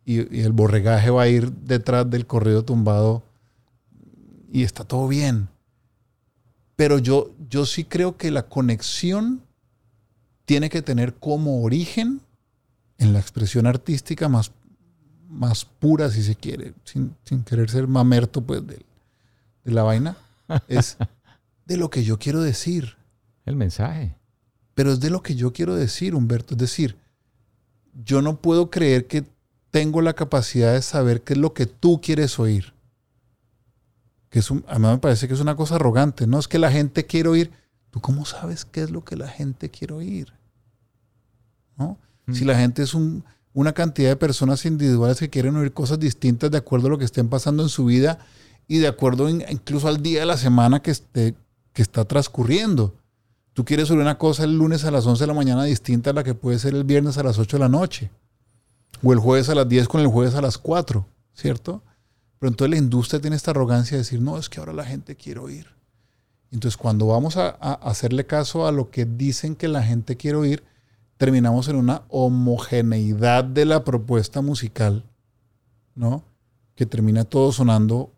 Y, y, el borregaje va a ir detrás del corrido tumbado y está todo bien. Pero yo, yo sí creo que la conexión tiene que tener como origen en la expresión artística más más pura, si se quiere, sin, sin querer ser mamerto pues, de, de la vaina, es *laughs* de lo que yo quiero decir. El mensaje. Pero es de lo que yo quiero decir, Humberto. Es decir, yo no puedo creer que tengo la capacidad de saber qué es lo que tú quieres oír. Que es un, a mí me parece que es una cosa arrogante. No es que la gente quiere oír. ¿Tú cómo sabes qué es lo que la gente quiere oír? ¿No? Mm. Si la gente es un, una cantidad de personas individuales que quieren oír cosas distintas de acuerdo a lo que estén pasando en su vida y de acuerdo en, incluso al día de la semana que, esté, que está transcurriendo. Tú quieres oír una cosa el lunes a las 11 de la mañana distinta a la que puede ser el viernes a las 8 de la noche. O el jueves a las 10 con el jueves a las 4, ¿cierto? Pero entonces la industria tiene esta arrogancia de decir, no, es que ahora la gente quiere oír. Entonces cuando vamos a, a hacerle caso a lo que dicen que la gente quiere oír, terminamos en una homogeneidad de la propuesta musical, ¿no? Que termina todo sonando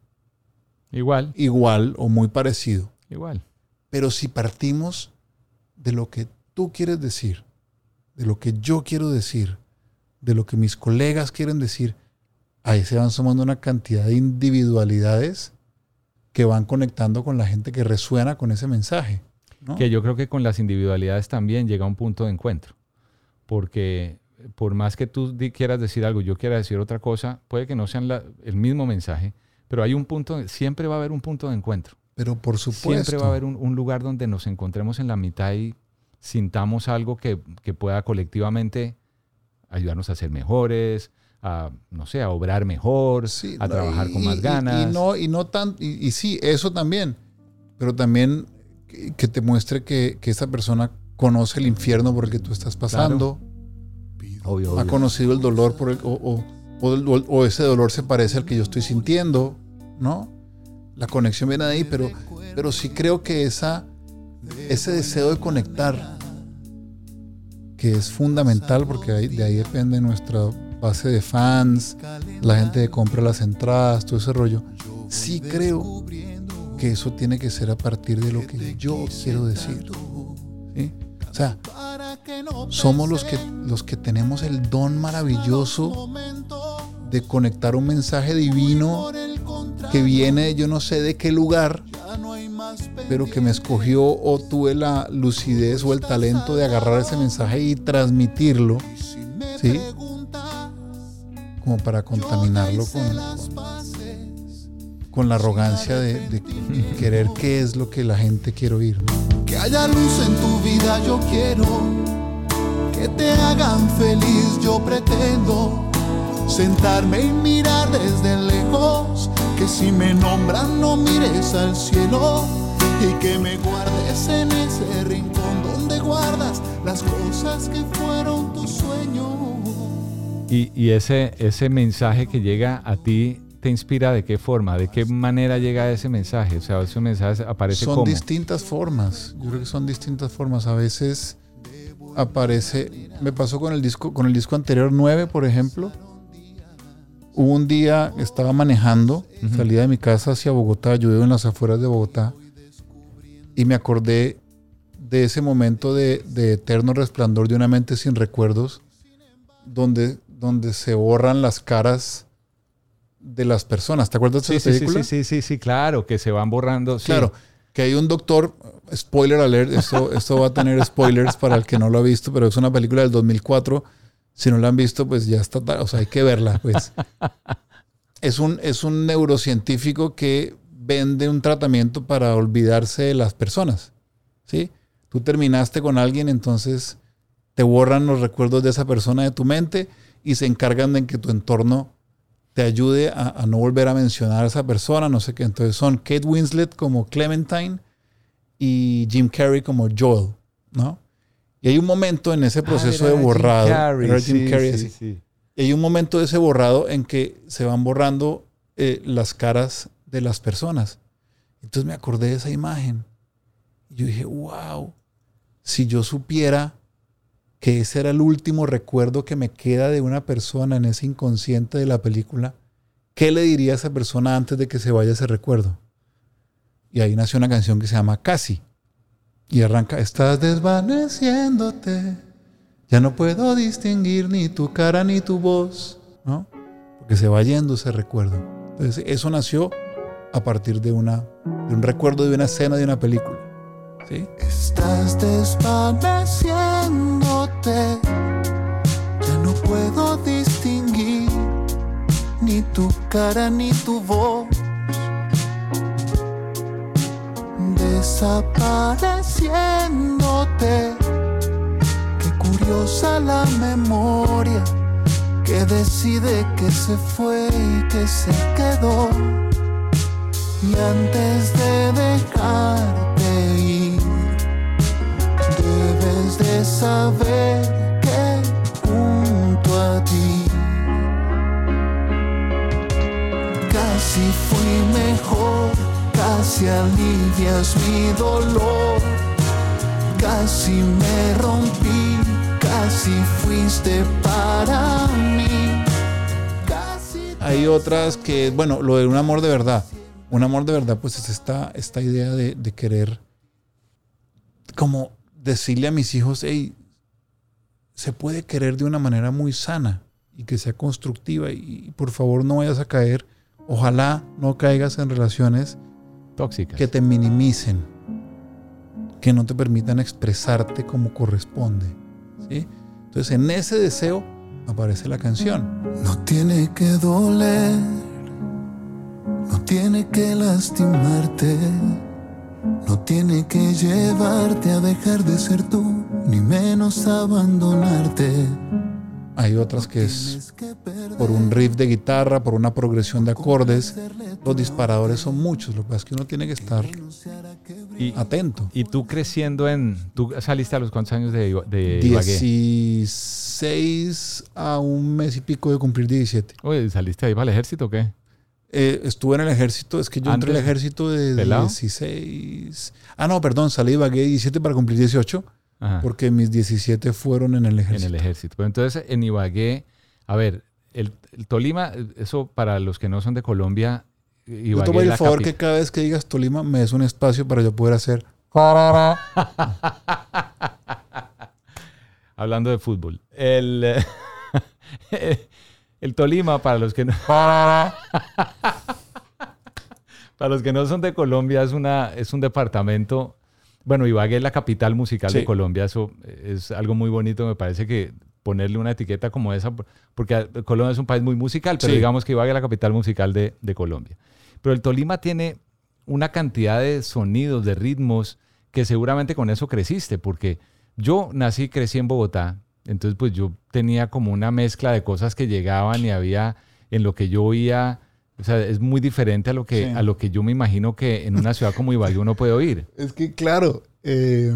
igual. Igual o muy parecido. Igual. Pero si partimos de lo que tú quieres decir, de lo que yo quiero decir, de lo que mis colegas quieren decir, ahí se van sumando una cantidad de individualidades que van conectando con la gente que resuena con ese mensaje. ¿no? Que yo creo que con las individualidades también llega un punto de encuentro porque por más que tú quieras decir algo, yo quiera decir otra cosa, puede que no sean la, el mismo mensaje, pero hay un punto, siempre va a haber un punto de encuentro. Pero por supuesto. Siempre va a haber un, un lugar donde nos encontremos en la mitad y sintamos algo que, que pueda colectivamente ayudarnos a ser mejores, a, no sé, a obrar mejor, a trabajar con más ganas. Y, no, y no tan, y, sí, eso también, pero también que, te muestre que, que, esa persona conoce el infierno por el que tú estás pasando. ha conocido el dolor por el, o, o, ese dolor se parece al que yo estoy sintiendo, ¿no? La conexión viene de ahí, pero, pero sí creo que esa, ese deseo de conectar, que es fundamental porque de ahí depende nuestra base de fans, la gente que compra las entradas, todo ese rollo. Sí creo que eso tiene que ser a partir de lo que yo quiero decir. O sea, somos los que, los que tenemos el don maravilloso de conectar un mensaje divino que viene yo no sé de qué lugar, pero que me escogió o tuve la lucidez o el talento de agarrar ese mensaje y transmitirlo. ¿Sí? como para contaminarlo con, con la arrogancia de, querer qué es lo que la gente quiere oír. Que haya luz en tu vida yo quiero, que te hagan feliz yo pretendo, sentarme y mirar desde lejos, que si me nombran no mires al cielo y que me guardes en ese rincón donde guardas las cosas que fueron tus sueños. Y, ese, ese mensaje que llega a ti te inspira de qué forma, de qué manera llega ese mensaje, o sea, ese mensaje aparece son distintas formas. Yo creo que son distintas formas. A veces aparece, me pasó con el disco, con el disco anterior 9, por ejemplo. Hubo un día estaba manejando, salía de mi casa hacia Bogotá, yo vivo en las afueras de Bogotá, y me acordé de ese momento de, de eterno resplandor de una mente sin recuerdos, donde donde se borran las caras de las personas. ¿Te acuerdas de esa película? Sí, sí, sí, sí, claro, que se van borrando. Claro, que hay un doctor, spoiler alert, esto, esto va a tener spoilers para el que no lo ha visto, pero es una película del 2004. Si no la han visto, pues ya está, o sea, hay que verla, pues. *laughs* es, un, es un neurocientífico que vende un tratamiento para olvidarse de las personas, ¿sí? Tú terminaste con alguien, entonces te borran los recuerdos de esa persona de tu mente y se encargan de que tu entorno te ayude a, no volver a mencionar a esa persona, no sé qué. Entonces son Kate Winslet como Clementine y Jim Carrey como Joel, ¿no? Y hay un momento en ese ah, proceso de borrado. Jim Carrey, Y hay un momento de ese borrado en que se van borrando eh, las caras de las personas. Entonces me acordé de esa imagen. Y yo dije, wow, si yo supiera que ese era el último recuerdo que me queda de una persona en ese inconsciente de la película, ¿qué le diría a esa persona antes de que se vaya ese recuerdo? Y ahí nació una canción que se llama Casi. Y arranca, estás desvaneciéndote, ya no puedo distinguir ni tu cara ni tu voz, ¿no? Porque se va yendo ese recuerdo. Entonces, eso nació a partir de, una, de un recuerdo de una escena de una película. ¿sí? Estás desvaneciendo ya no puedo distinguir ni tu cara ni tu voz. Desapareciéndote, qué curiosa la memoria que decide que se fue y que se quedó. Y antes de dejarte ir, debes de saber que junto a ti casi fui mejor, casi alivias mi dolor, casi me rompí, casi fuiste para mí. Hay otras que, bueno, lo de un amor de verdad. Un amor de verdad, pues es esta, esta idea de, de querer como decirle a mis hijos, hey, se puede querer de una manera muy sana y que sea constructiva y, por favor no vayas a caer, ojalá no caigas en relaciones tóxicas que te minimicen, que no te permitan expresarte como corresponde. ¿sí? Entonces en ese deseo aparece la canción. No tiene que doler, no tiene que lastimarte no tiene que llevarte a dejar de ser tú. ni menos abandonarte. Hay otras que es por un riff de guitarra, por una progresión de acordes. Los disparadores son muchos, lo que pasa es que uno tiene que estar Y, atento. y tú creciendo en... ¿Tú saliste a los cuántos años de, de Ibagué? 16 a un mes y pico de cumplir 17. Oye, ¿saliste ahí para el ejército o qué? Eh, estuve en el ejército, es que yo entré al ejército de ¿Pelado? 16. Ah, no, perdón, salí de Ibagué 17 para cumplir 18, Ajá. porque mis 17 fueron en el En ejército. el ejército. Entonces en Ibagué, a ver, el, el Tolima, eso para los que no son de Colombia, Yo Ibagué te voy es el favor que cada vez que digas Tolima me des un espacio para yo poder hacer. *laughs* Hablando de fútbol. El, eh, *laughs* el Tolima, para los que no. *laughs* para los que no son de Colombia, es, una, es un departamento. Bueno, Ibagué es la capital musical de. Colombia. Eso es algo muy bonito. Me parece que ponerle una etiqueta como esa, porque Colombia es un país muy musical, pero Sí. digamos que Ibagué es la capital musical de, de Colombia. Pero el Tolima tiene una cantidad de sonidos, de ritmos, que seguramente con eso creciste, porque yo nací y crecí en Bogotá, entonces pues yo tenía como una mezcla de cosas que llegaban y había en lo que yo oía, o sea, es muy diferente a lo que, Sí. a lo que yo me imagino que en una ciudad como Ibagué uno puede oír. *laughs* Es que, claro, eh,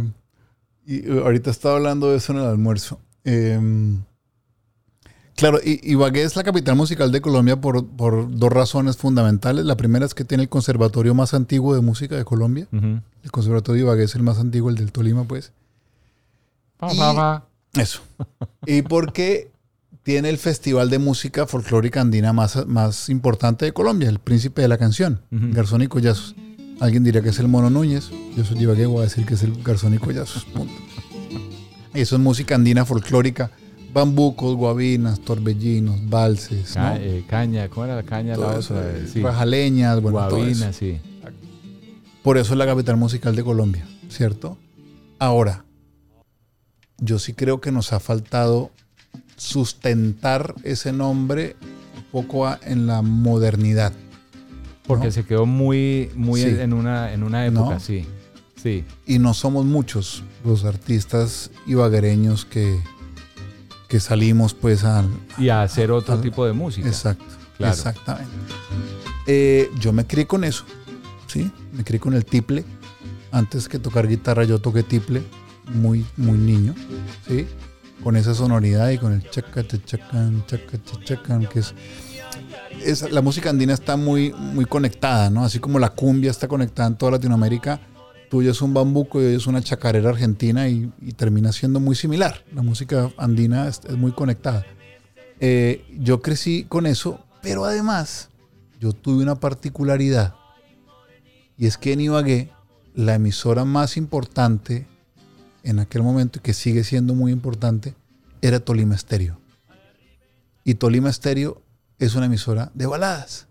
y ahorita estaba hablando de eso en el almuerzo. Eh, claro, Ibagué es la capital musical de Colombia por, por dos razones fundamentales. La primera es que tiene el conservatorio más antiguo de música de Colombia. El conservatorio de Ibagué es el más antiguo, el del Tolima, pues. Pa, Y- pa, pa. Eso. y porque tiene el festival de música folclórica andina más, más importante de Colombia, el príncipe de la canción. Garzón y Collazos. Alguien diría que es el Mono Núñez. Yo soy Ibagué, voy a decir que es el Garzón y Collazos. Eso es música andina folclórica. Bambucos, guabinas, torbellinos, valses, Ca- ¿no? eh, caña, ¿cómo era la caña? Todo La otra, eh, sí. rajaleñas, bueno, todo Guabina, eso. sí. Por eso es la capital musical de Colombia, ¿cierto? Ahora, yo sí creo que nos ha faltado sustentar ese nombre un poco a- en la modernidad. Porque ¿no? se quedó muy, muy Sí. en, una, en una época, ¿No? sí. Sí. Y no somos muchos los artistas ibaguereños que, que salimos pues al... Y a hacer otro al- tipo de música. Exacto, Claro. exactamente. Eh, yo me crié con eso, ¿sí? Me crié con el tiple. Antes que tocar guitarra yo toqué tiple muy, muy niño, ¿sí? Con esa sonoridad y con el chacate, chacan, chacate, chacan, que es, es... La música andina está muy, muy conectada, ¿no? Así como la cumbia está conectada en toda Latinoamérica, tuyo es un bambuco y es una chacarera argentina y, termina siendo muy similar. La música andina es, es muy conectada. Eh, yo crecí con eso, pero además yo tuve una particularidad y es que en Ibagué la emisora más importante en aquel momento y que sigue siendo muy importante era Tolima Estéreo. Y Tolima Estéreo es una emisora de baladas.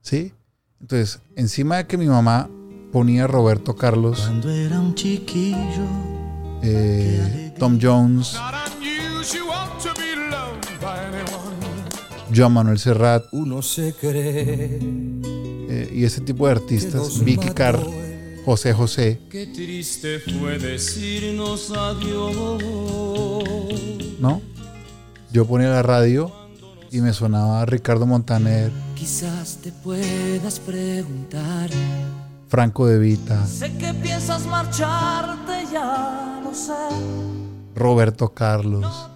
¿Sí? Entonces, encima de que mi mamá ponía a Roberto Carlos, Cuando era un chiquillo, eh, Tom Jones, Joan Manuel Serrat uno se cree eh, y ese tipo de artistas, Vicky Carr, José José, Qué triste fue decirnos adiós. ¿no? Yo ponía la radio y me sonaba Ricardo Montaner, Quizás te puedas preguntar. Franco De Vita, Sé que piensas marcharte, ya lo sé. Roberto Carlos,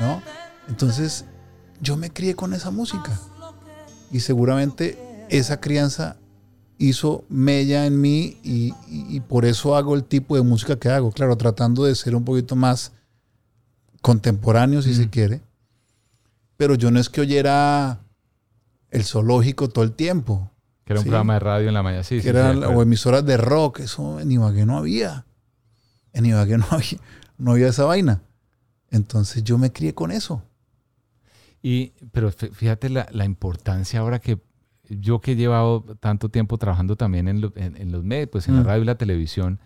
¿no? Entonces, yo me crié con esa música. Y seguramente esa crianza hizo mella en mí y, y- y por eso hago el tipo de música que hago. Claro, tratando de ser un poquito más contemporáneo, si se quiere. Pero yo no es que oyera el zoológico todo el tiempo. Que era un Sí. programa de radio en la mañana. Sí, que sí, eran sí, de o emisoras de rock. Eso en Ibagué no había. En Ibagué no había, no había esa vaina. Entonces yo me crié con eso. Y, pero fí- fíjate la, la importancia ahora que yo que he llevado tanto tiempo trabajando también en, lo- en- en los medios, pues en la Mm. radio y la televisión,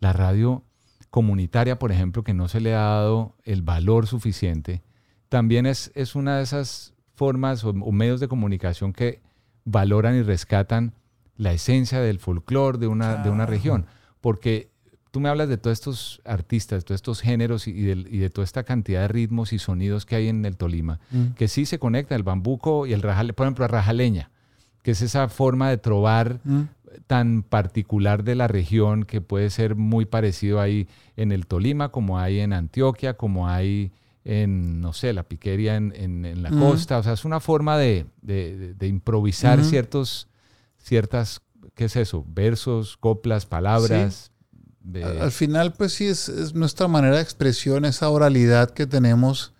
la radio comunitaria, por ejemplo, que no se le ha dado el valor suficiente, también es, es una de esas formas o, o medios de comunicación que valoran y rescatan la esencia del folclore de una, de una región. Porque tú me hablas de todos estos artistas, de todos estos géneros y de, y de toda esta cantidad de ritmos y sonidos que hay en el Tolima, Mm. que sí se conecta el bambuco y el rajale, por ejemplo, la rajaleña, que es esa forma de trobar Mm. tan particular de la región que puede ser muy parecido ahí en el Tolima, como hay en Antioquia, como hay en, no sé, la piquería en, en- en la Ujú. costa. O sea, es una forma de, de- improvisar Ujú. ciertos, ciertas, ¿qué es eso? Versos, coplas, palabras. de- Al al final, pues sí, es, es nuestra manera de expresión, esa oralidad que tenemos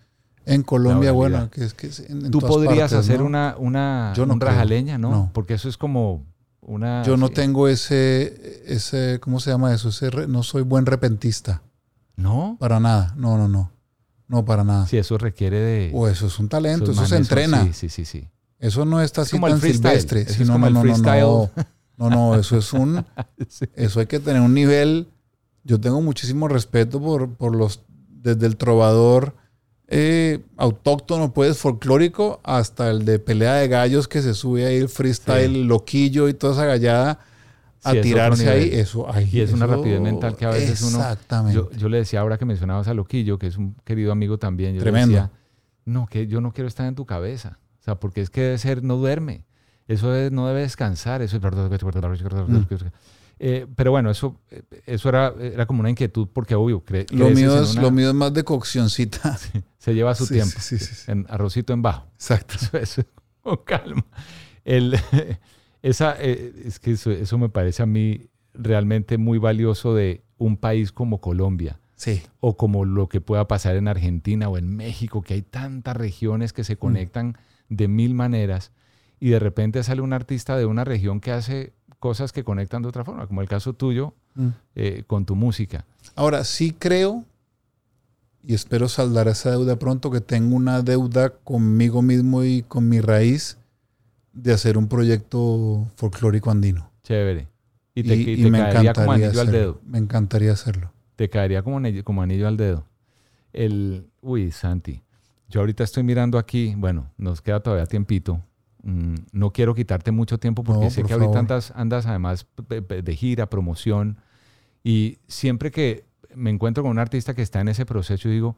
en Colombia, bueno, que es que es en, en Tú todas podrías partes, hacer ¿no? una, una Yo no un rajaleña, ¿no? No. Porque eso es como una... Yo no sí. tengo ese, ese, ¿cómo se llama eso? Ese re- no soy buen repentista. ¿No? Para nada, no, no, no. No, para nada. Sí, eso requiere de... O eso es un talento, eso se manes entrena. Sí, sí, sí, sí. Eso no está Es así tan silvestre. Eso es no, como no, el no, no, no, freestyle. no, no, eso es un, *laughs* Sí. eso hay que tener un nivel. Yo tengo muchísimo respeto por, por los, desde el trovador eh, autóctono, pues, folclórico, hasta el de pelea de gallos que se sube ahí el freestyle, Sí. loquillo y toda esa gallada a Sí, tirarse ahí. Eso, ay, Y es una rapidez mental que a veces uno... Yo, yo le decía ahora que mencionabas a Loquillo, que es un querido amigo también. Yo le Tremendo. decía, no, que yo no quiero estar en tu cabeza. O sea, porque es que debe ser, no duerme. Eso es- no debe descansar. Eso es... Mm. Eh, pero bueno, eso, eh, eso era, era como una inquietud porque obvio, cre- lo, mío es, una- lo mío es más de coccioncita. *laughs* se lleva su Sí, tiempo. sí. En arrocito en bajo. Exacto. Eso, eso, con calma. El, *laughs* esa, eh, es que eso, eso me parece a mí realmente muy valioso de un país como Colombia. Sí. O como lo que pueda pasar en Argentina o en México, que hay tantas regiones que se conectan de mil maneras y de repente sale un artista de una región que hace cosas que conectan de otra forma, como el caso tuyo Mm. eh, con tu música. Ahora, sí creo, y espero saldar esa deuda pronto, que tengo una deuda conmigo mismo y con mi raíz de hacer un proyecto folclórico andino. Chévere. Y te, y te caería como anillo al hacerlo. dedo. Me encantaría hacerlo. Te caería como anillo, como anillo al dedo. El, uy, Santi, yo ahorita estoy mirando aquí, bueno, nos queda todavía tiempito. Mm, no quiero quitarte mucho tiempo porque No, sé por que ahorita favor. andas, andas además de gira, promoción, y siempre que me encuentro con un artista que está en ese proceso, digo,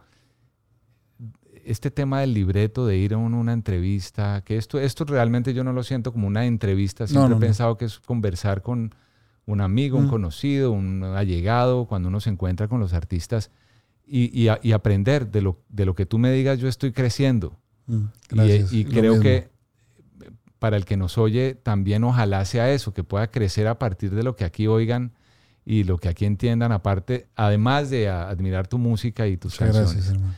este tema del libreto, de ir a un- una entrevista, que esto, esto realmente yo no lo siento como una entrevista, siempre no, he pensado que es conversar con un amigo, un Mm. conocido, un allegado, cuando uno se encuentra con los artistas y, y a- y aprender de lo, de lo que tú me digas, yo estoy creciendo. Mm, Y- gracias. y, Lo creo mismo. que para el que nos oye, también ojalá sea eso, que pueda crecer a partir de lo que aquí oigan y lo que aquí entiendan, aparte, además de admirar tu música y tus Muchas canciones. gracias, hermano.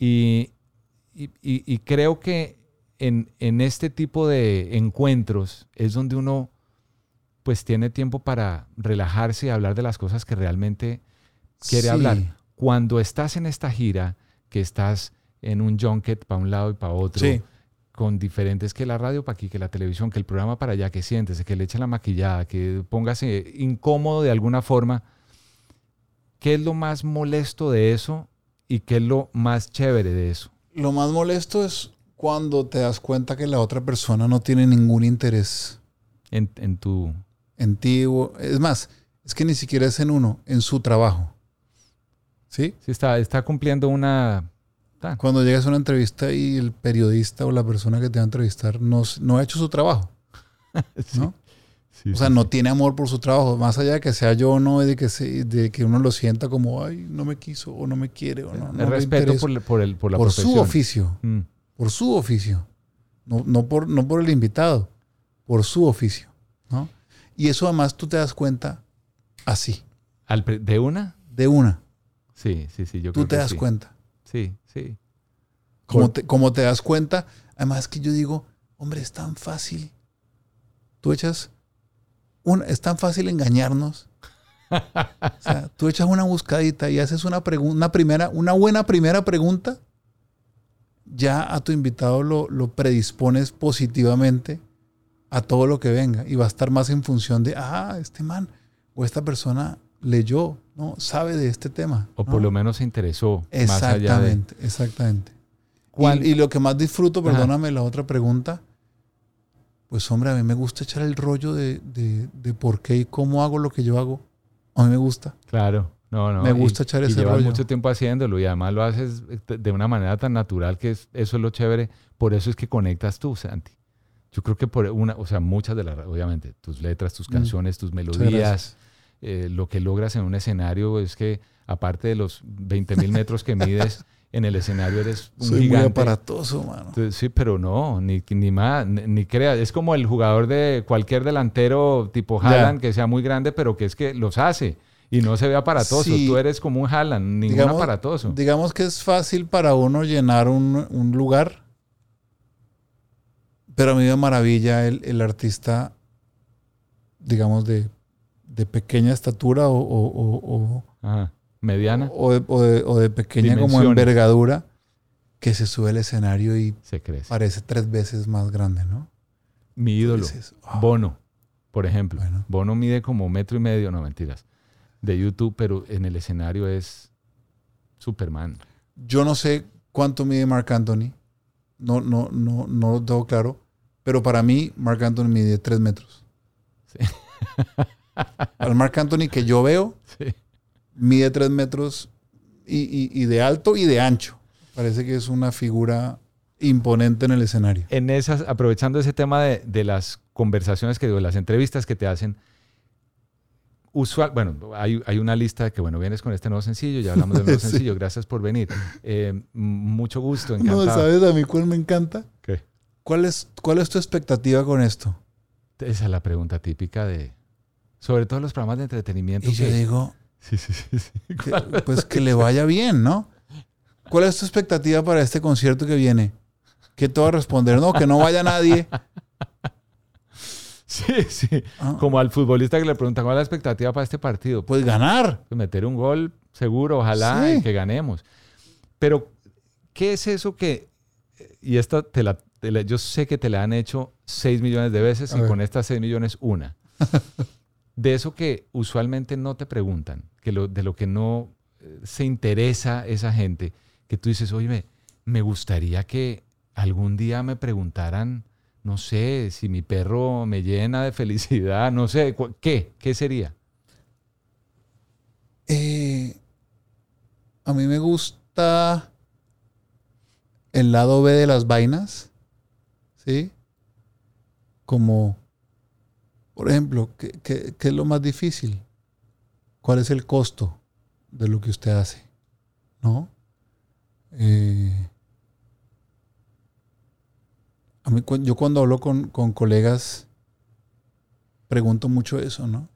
Y, y- y- y creo que en, en este tipo de encuentros es donde uno pues tiene tiempo para relajarse y hablar de las cosas que realmente quiere Sí. hablar. Cuando estás en esta gira, que estás en un junket para un lado y para otro, Sí. Con diferentes que la radio para aquí, que la televisión, que el programa para allá, que siéntese, que le eche la maquillada, que póngase incómodo de alguna forma, ¿qué es lo más molesto de eso y qué es lo más chévere de eso? Lo más molesto es cuando te das cuenta que la otra persona no tiene ningún interés En, en tu... en ti. o- Es más, es que ni siquiera es en uno, en su trabajo. ¿Sí? Sí, está, está cumpliendo una... Cuando llegas a una entrevista y el periodista o la persona que te va a entrevistar no, no ha hecho su trabajo. *laughs* ¿no? sí, O sea, sí, no tiene amor por su trabajo, más allá de que sea yo o no, de que, se- de que uno lo sienta como, ay, no me quiso o no me quiere o no. El no respeto intereso". por, el- por, el, por la por profesión. su oficio, Mm. por su oficio, no, no, por, no por el invitado, por su oficio. ¿no? Y eso además tú te das cuenta así, Al ¿De una? de una, Sí, sí, sí. Yo tú creo te que das sí. cuenta. Sí, sí. Como te, como te das cuenta, además que yo digo, hombre, es tan fácil. Tú echas, una, es tan fácil engañarnos. O sea, *laughs* tú echas una buscadita y haces una, una, primera, una buena primera pregunta, ya a tu invitado lo, lo predispones positivamente a todo lo que venga y va a estar más en función de, ah, este man o esta persona leyó, ¿no? sabe de este tema. O ¿no? por lo menos se interesó. Más allá de... Exactamente, exactamente. ¿Cuál- Y, y lo que más disfruto, Ajá. perdóname la otra pregunta, pues hombre, a mí me gusta echar el rollo de, de- de por qué y cómo hago lo que yo hago. A mí me gusta. Claro. No, no. Me gusta echar ese y llevas rollo. mucho tiempo haciéndolo y además lo haces de una manera tan natural que es- eso es lo chévere. Por eso es que conectas tú, Santi. Yo creo que por una, o sea, muchas de las, obviamente, tus letras, tus Mm. canciones, tus Muchas melodías. Eh, lo que logras en un escenario es que, aparte de los 20 mil metros que mides, *laughs* en el escenario eres un Soy muy gigante. aparatoso, mano. Entonces, sí, pero no, ni, ni más, ni, ni creas. Es como el jugador de cualquier delantero tipo. Haaland que sea muy grande, pero que es que los hace y no se ve aparatoso. Sí. Tú eres como un Haaland, ningún digamos, aparatoso. digamos que es fácil para uno llenar un, un lugar, pero a mí me maravilla el, el artista, digamos, de, de pequeña estatura o, o- o- o- Ajá. Mediana, o de, o de- o de pequeña como envergadura, que se sube al escenario y se crece. parece tres veces más grande, ¿no? Mi ídolo, ah. Bono, por ejemplo. Bueno. Bono mide como metro y medio, no mentiras, de YouTube, pero en el escenario es Superman. Yo no sé cuánto mide Mark Anthony, no, no, no, no lo tengo claro, pero para mí Mark Anthony mide tres metros. Sí. *laughs* Al Mark Anthony que yo veo, Sí. mide tres metros y, y- y de alto y de ancho. Parece que es una figura imponente en el escenario. en esas, aprovechando ese tema de, de las conversaciones que de las entrevistas que te hacen, usual, bueno, hay, hay una lista de que, bueno, vienes con este nuevo sencillo, ya hablamos del *laughs* nuevo Sí. sencillo, gracias por venir. Eh, mucho gusto, No, encantado. ¿sabes a mí cuál me encanta? ¿Qué? ¿Cuál es, ¿Cuál es tu expectativa con esto? Esa es la pregunta típica de, sobre todo los programas de entretenimiento. Y yo que- digo, Sí, sí, sí, sí. que, *laughs* pues que le vaya bien, ¿no? ¿Cuál es tu expectativa para este concierto que viene? ¿Qué te va a responder? No, que no vaya nadie. *laughs* Sí, sí. Ah. Como al futbolista que le preguntan cuál es la expectativa para este partido. Pues ganar. Pues meter un gol seguro, ojalá, Sí. y que ganemos. Pero, ¿qué es eso que, y esta te la, te la- yo sé que te la han hecho 6 millones de veces A y ver. con estas 6 millones una. *laughs* de eso que usualmente no te preguntan, que lo, de lo que no eh, se interesa esa gente, que tú dices, oye, me, gustaría que algún día me preguntaran, no sé, si mi perro me llena de felicidad, no sé, ¿qué? ¿Qué sería? Eh, a mí me gusta el lado B de las vainas. ¿Sí? Como, por ejemplo, ¿qué, qué- qué es lo más difícil? ¿Cuál es el costo de lo que usted hace? ¿No? Eh, a mí, yo cuando hablo con, con colegas, pregunto mucho eso, ¿no?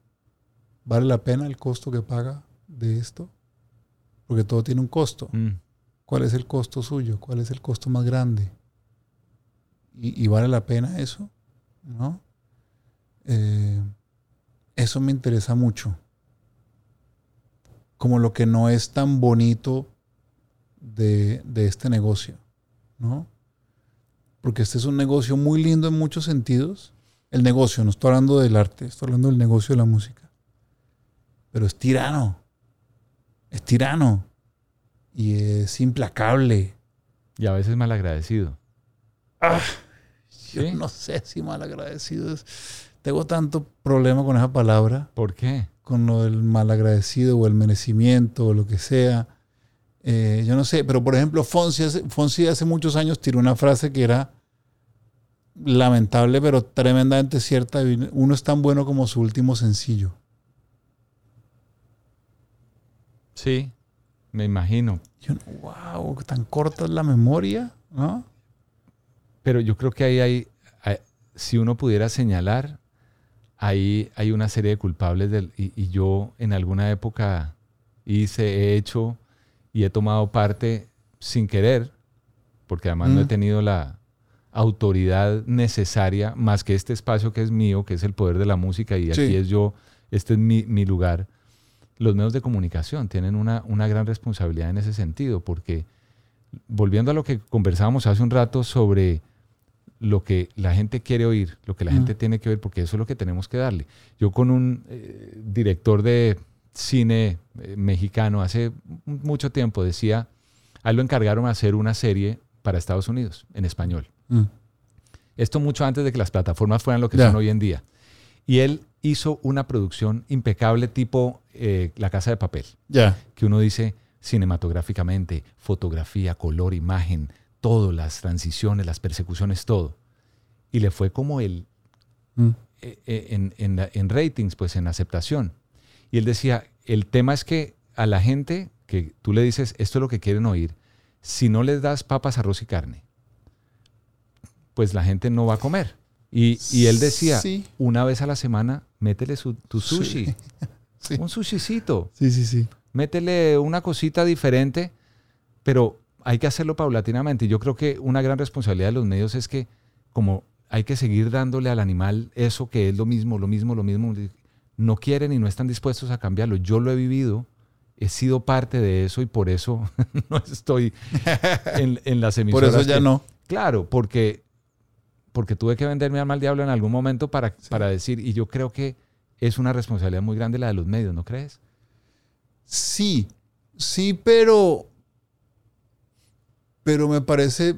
¿Vale la pena el costo que paga de esto? Porque todo tiene un costo. Mm. ¿Cuál es el costo suyo? ¿Cuál es el costo más grande? ¿Y, y vale la pena eso? ¿No? Eh, eso me interesa mucho. Como lo que no es tan bonito de, de este negocio, ¿no? Porque este es un negocio muy lindo en muchos sentidos. El negocio, no estoy hablando del arte, estoy hablando del negocio de la música. Pero es tirano. Es tirano. Y es implacable. Y a veces malagradecido. Yo ¿Sí? no sé si mal agradecido es. Tengo tanto problema con esa palabra, ¿Por qué? con lo del malagradecido o el merecimiento o lo que sea. Eh, yo no sé, pero por ejemplo, Fonsi hace, Fonsi hace muchos años tiró una frase que era lamentable, pero tremendamente cierta. Uno es tan bueno como su último sencillo. Sí, me imagino. Yo, wow, tan corta es la memoria, ¿no? Pero yo creo que ahí hay, hay- si uno pudiera señalar, ahí hay una serie de culpables del, y, y yo en alguna época hice, he hecho y he tomado parte sin querer, porque además no he Mm. tenido la autoridad necesaria más que este espacio que es mío, que es el poder de la música y Sí. aquí es yo, este es mi, mi lugar. Los medios de comunicación tienen una, una gran responsabilidad en ese sentido, porque volviendo a lo que conversábamos hace un rato sobre lo que la gente quiere oír, lo que la Mm. gente tiene que oír, porque eso es lo que tenemos que darle. Yo con un eh, director de cine eh, mexicano hace mucho tiempo decía, a él lo encargaron a hacer una serie para Estados Unidos en español. Mm. Esto mucho antes de que las plataformas fueran lo que son hoy en día. Y él hizo una producción impecable tipo eh, La Casa de Papel. Que uno dice cinematográficamente, fotografía, color, imagen, todo, las transiciones, las persecuciones, todo. Y le fue como el, Mm. eh, eh, en, en en ratings, pues en aceptación. Y él decía, el tema es que a la gente que tú le dices, esto es lo que quieren oír, si no les das papas, arroz y carne, pues la gente no va a comer. Y, y él decía, Sí. una vez a la semana, métele su, tu sushi, *laughs* Sí. un sushicito, Sí, sí, sí. métele una cosita diferente, pero hay que hacerlo paulatinamente. Y yo creo que una gran responsabilidad de los medios es que como hay que seguir dándole al animal eso que es lo mismo, lo mismo, lo mismo, no quieren y no están dispuestos a cambiarlo. Yo lo he vivido, he sido parte de eso y por eso *laughs* no estoy en, en las *laughs* Por emisoras. eso ya que- no. Claro, porque, porque tuve que vender mi alma al diablo en algún momento para, para decir, y yo creo que es una responsabilidad muy grande la de los medios, ¿no crees? Sí, sí, pero. Pero me parece.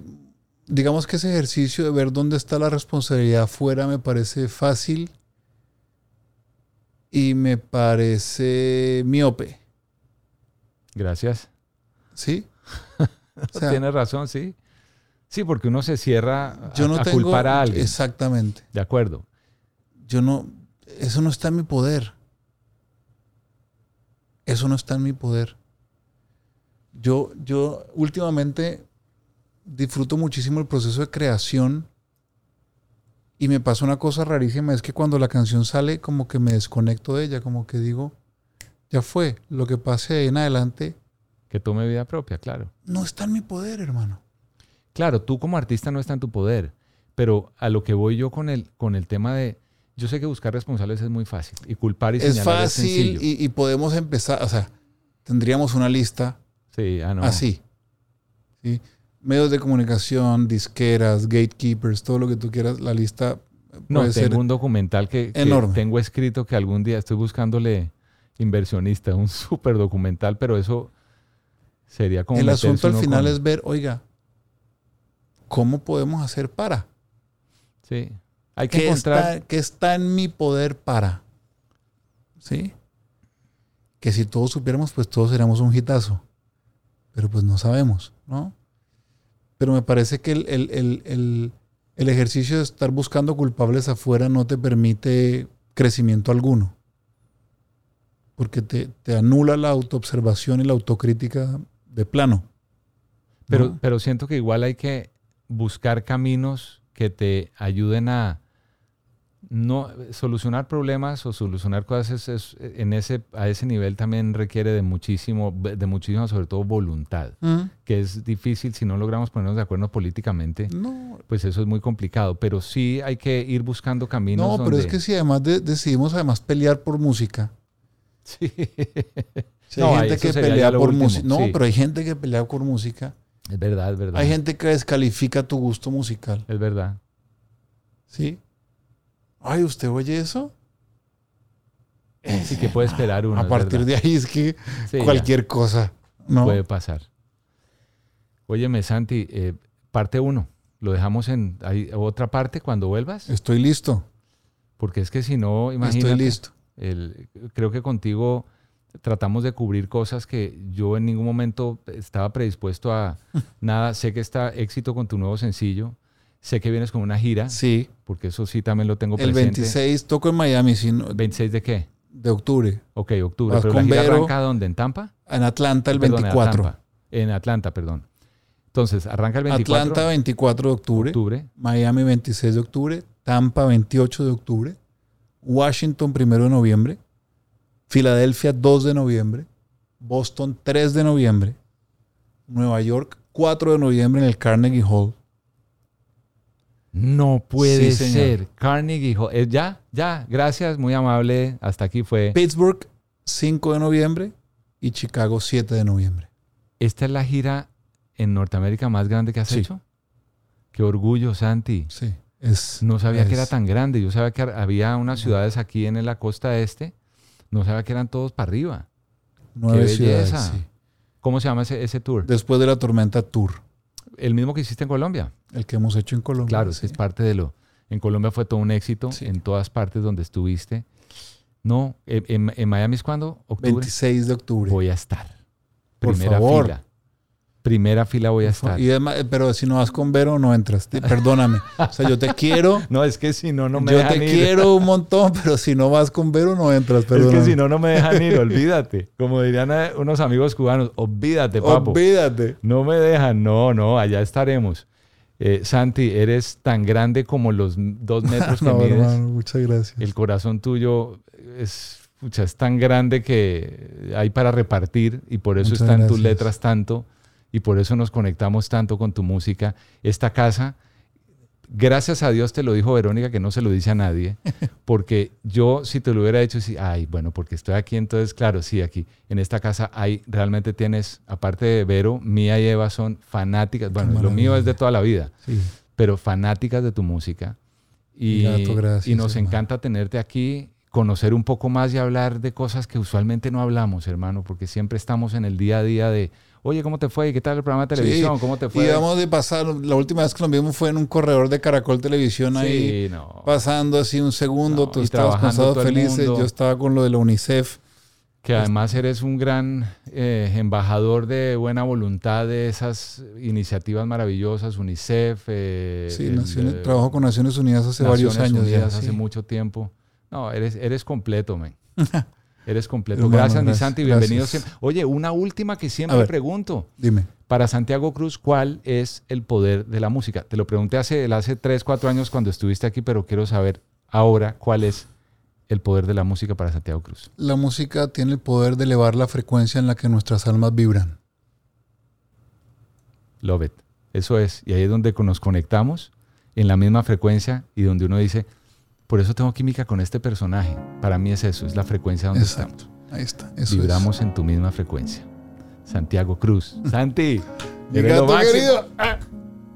Digamos que ese ejercicio de ver dónde está la responsabilidad afuera me parece fácil y me parece miope. Gracias. ¿Sí? *laughs* O sea, Tienes razón, sí. Sí, porque uno se cierra a, yo no a tengo. culpar a alguien. Exactamente. De acuerdo. Yo no. Eso no está en mi poder. Eso no está en mi poder. Yo, yo últimamente disfruto muchísimo el proceso de creación y me pasa una cosa rarísima, es que cuando la canción sale como que me desconecto de ella, como que digo, ya fue, lo que pase de ahí en adelante Que tome vida propia, claro. no está en mi poder, hermano. Claro, tú como artista no está en tu poder, pero a lo que voy yo con el, con el tema de, yo sé que buscar responsables es muy fácil y culpar y Es señalar es fácil sencillo. y, y podemos empezar, o sea, tendríamos una lista sí, ah, no. así. ¿sí? Medios de comunicación, disqueras, gatekeepers, todo lo que tú quieras, la lista No, puede tengo ser un documental que, tengo escrito que algún día estoy buscándole inversionista, un súper documental, pero eso sería como... El asunto al final con- es ver, oiga, ¿cómo podemos hacer para? Sí, hay que ¿Qué encontrar... está, qué está en mi poder para? ¿Sí? Que si todos supiéramos, pues todos seríamos un hitazo. Pero pues no sabemos, ¿no? Pero me parece que el, el- el- el- el ejercicio de estar buscando culpables afuera no te permite crecimiento alguno. Porque te, te anula la autoobservación y la autocrítica de plano. Pero, ¿no? pero siento que igual hay que buscar caminos que te ayuden a no solucionar problemas o solucionar cosas es- es- en ese a ese nivel también requiere de muchísimo de muchísima sobre todo voluntad Mm. que es difícil si no logramos ponernos de acuerdo políticamente No, pues eso es muy complicado pero sí hay que ir buscando caminos no pero es que si además de- decidimos además pelear por música, *laughs* sí. Si No, hay gente que pelea por música. No, sí. pero hay gente que pelea por música. es verdad es verdad Hay gente que descalifica tu gusto musical. es verdad ¿Sí? Ay, ¿usted oye eso? sí que puede esperar uno A partir de ahí es que Sí, ya. cualquier cosa. ¿no? Puede pasar. Óyeme, Santi, eh, parte uno. Lo dejamos en hay otra parte cuando vuelvas. Estoy listo. Porque es que si no, imagínate. Estoy listo. el- creo que contigo tratamos de cubrir cosas que yo en ningún momento estaba predispuesto a *laughs* nada. Sé que está éxito con tu nuevo sencillo. Sé que vienes con una gira. Sí. Porque eso sí también lo tengo El presente. 26 toco en Miami, sí, no- ¿26 de qué? de octubre. Ok, octubre. Vas Pero la con gira Vero. arranca ¿dónde? ¿En Tampa? En Atlanta el Perdón, en 24. Atlanta. En Atlanta, perdón. Entonces, arranca el 24 Atlanta 24 de octubre. octubre. Miami 26 de octubre. Tampa 28 de octubre. Washington 1 de noviembre. Filadelfia 2 de noviembre. Boston 3 de noviembre. Nueva York 4 de noviembre en el Carnegie Hall. No puede Sí, ser. Carnegie Hall. Eh, ya, ya. Gracias, muy amable. Hasta aquí fue. Pittsburgh 5 de noviembre y Chicago 7 de noviembre. Esta es la gira en Norteamérica más grande que has Sí. hecho. Qué orgullo, Santi. Sí, es No sabía que era tan grande. Yo sabía que había unas ciudades aquí en la costa este. No sabía que eran todos para arriba. nueve Qué ciudades. belleza. sí. ¿Cómo se llama ese, ese tour? Después de la tormenta Tour, El mismo que hiciste en Colombia. El que hemos hecho en Colombia. Claro, es sí. es parte de lo. En Colombia fue todo un éxito, Sí. en todas partes donde estuviste. No, ¿en, en- Miami es cuándo? ¿Octubre? 26 de octubre. Voy a estar. Por Primera favor. fila. Primera fila voy a estar. Y además, eh, pero si no vas con Vero, no entras. Perdóname. O sea, yo te *laughs* quiero. No, es que si no, no me yo dejan te ir. quiero un montón, *laughs* pero si no vas con Vero, no entras. Es Perdóname. que si no, no me dejan ir, olvídate. Como dirían eh, unos amigos cubanos, olvídate, papo. Olvídate. No me dejan, no, no, allá estaremos. Eh, Santi, eres tan grande como los dos metros que *laughs* No, mides. hermano, muchas gracias. El corazón tuyo es, pucha, es tan grande que hay para repartir y por eso Muchas están tus letras tanto y por eso nos conectamos tanto con tu música. Esta casa, gracias a Dios te lo dijo Verónica, que no se lo dice a nadie, *laughs* porque yo si te lo hubiera dicho, sí, ay, bueno, porque estoy aquí, entonces claro, sí, aquí en esta casa hay, realmente tienes, aparte de Vero, Mía y Eva son fanáticas, bueno, lo mío es de toda la vida, Sí. pero fanáticas de tu música. Y, Gato, gracias, y nos hermano. encanta tenerte aquí, conocer un poco más y hablar de cosas que usualmente no hablamos, hermano, porque siempre estamos en el día a día de, oye, ¿cómo te fue? ¿Qué tal el programa de televisión? Sí, ¿Cómo te fue? Y vamos de pasar, la última vez que nos vimos fue en un corredor de Caracol Televisión ahí, Sí, no. pasando así un segundo, No, tú y estabas el Felices, yo estaba con lo de la UNICEF. Que además eres un gran eh, embajador de buena voluntad de esas iniciativas maravillosas, UNICEF. eh, Sí, el, Naciones- eh, trabajo con Naciones Unidas hace varios Naciones años ya, Unidas, sí. hace mucho tiempo. No, eres, eres completo, men. *laughs* Eres completo. Gracias, mi Santi. Bienvenido siempre. Oye, una última que siempre ver. pregunto. Dime. Para Santiago Cruz, ¿cuál es el poder de la música? Te lo pregunté hace, hace 3, 4 años cuando estuviste aquí, pero quiero saber ahora cuál es el poder de la música para Santiago Cruz. La música tiene el poder de elevar la frecuencia en la que nuestras almas vibran. Love it. Eso es. Y ahí es donde nos conectamos en la misma frecuencia y donde uno dice, por eso tengo química con este personaje. Para mí es eso, es la frecuencia donde Exacto. estamos. Ahí está. Eso Vibramos en tu misma frecuencia. Santiago Cruz. *laughs* Santi, es. Mi gato querido. Ah,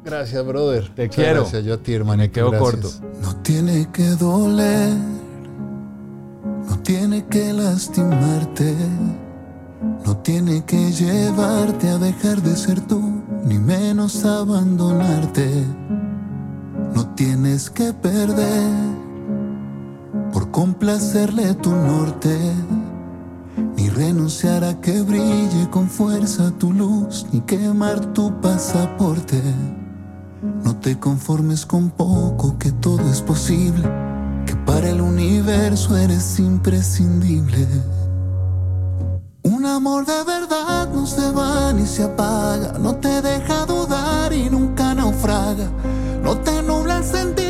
Gracias, brother. Te Muchas quiero. Gracias, yo a ti, hermano. Me quedo corto. No tiene que doler, no tiene que lastimarte, no tiene que llevarte a dejar de ser tú, ni menos abandonarte. No tienes que perder por complacerle tu norte, ni renunciar a que brille con fuerza tu luz, ni quemar tu pasaporte. No te conformes con poco, que todo es posible, que para el universo eres imprescindible. Un amor de verdad no se va ni se apaga, no te deja dudar y nunca naufraga. No te nubla el sentido,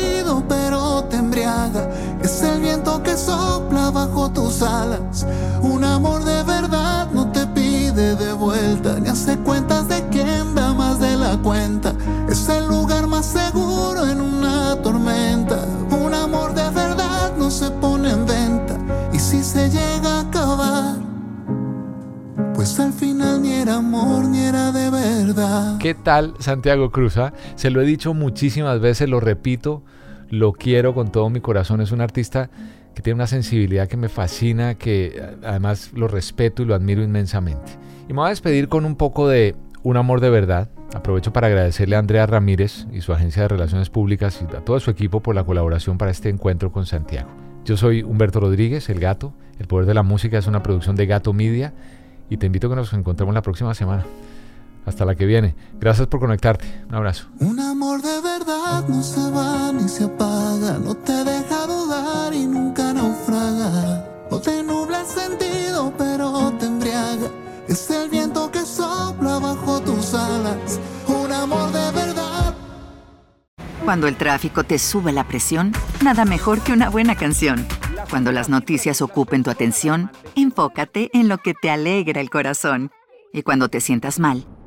sopla bajo tus alas. Un amor de verdad no te pide de vuelta, ni hace cuentas de quién va más de la cuenta. Es el lugar más seguro en una tormenta. Un amor de verdad no se pone en venta. Y si se llega a acabar, pues al final ni era amor ni era de verdad. ¿Qué tal Santiago Cruz? ah? Se lo he dicho muchísimas veces, lo repito, lo quiero con todo mi corazón. Es un artista que tiene una sensibilidad que me fascina, que eh, además lo respeto y lo admiro inmensamente. Y me voy a despedir con un poco de un amor de verdad. Aprovecho para agradecerle a Andrea Ramírez y su agencia de Relaciones Públicas y a todo su equipo por la colaboración para este encuentro con Santiago. Yo soy Humberto Rodríguez, El Gato. El Poder de la Música es una producción de Gato Media y te invito a que nos encontremos la próxima semana. Hasta la que viene. Gracias por conectarte. Un abrazo. Un amor de verdad no se va ni se apaga, no te deja dudar y nunca naufraga. No te nubla el sentido, pero te embriaga. Es el viento que sopla bajo tus alas. Un amor de verdad. Cuando el tráfico te sube la presión, nada mejor que una buena canción. Cuando las noticias ocupen tu atención, enfócate en lo que te alegra el corazón. Y cuando te sientas mal,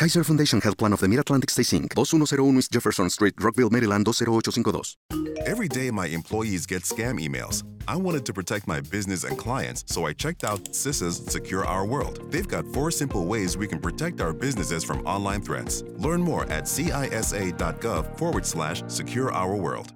Kaiser Foundation Health Plan of the Mid-Atlantic Stay Inc., 2101 East Jefferson Street, Rockville, Maryland 20852. Every day, my employees get scam emails. I wanted to protect my business and clients, so I checked out CISA's Secure Our World. They've got four simple ways we can protect our businesses from online threats. Learn more at cisa.gov forward slash secure our world.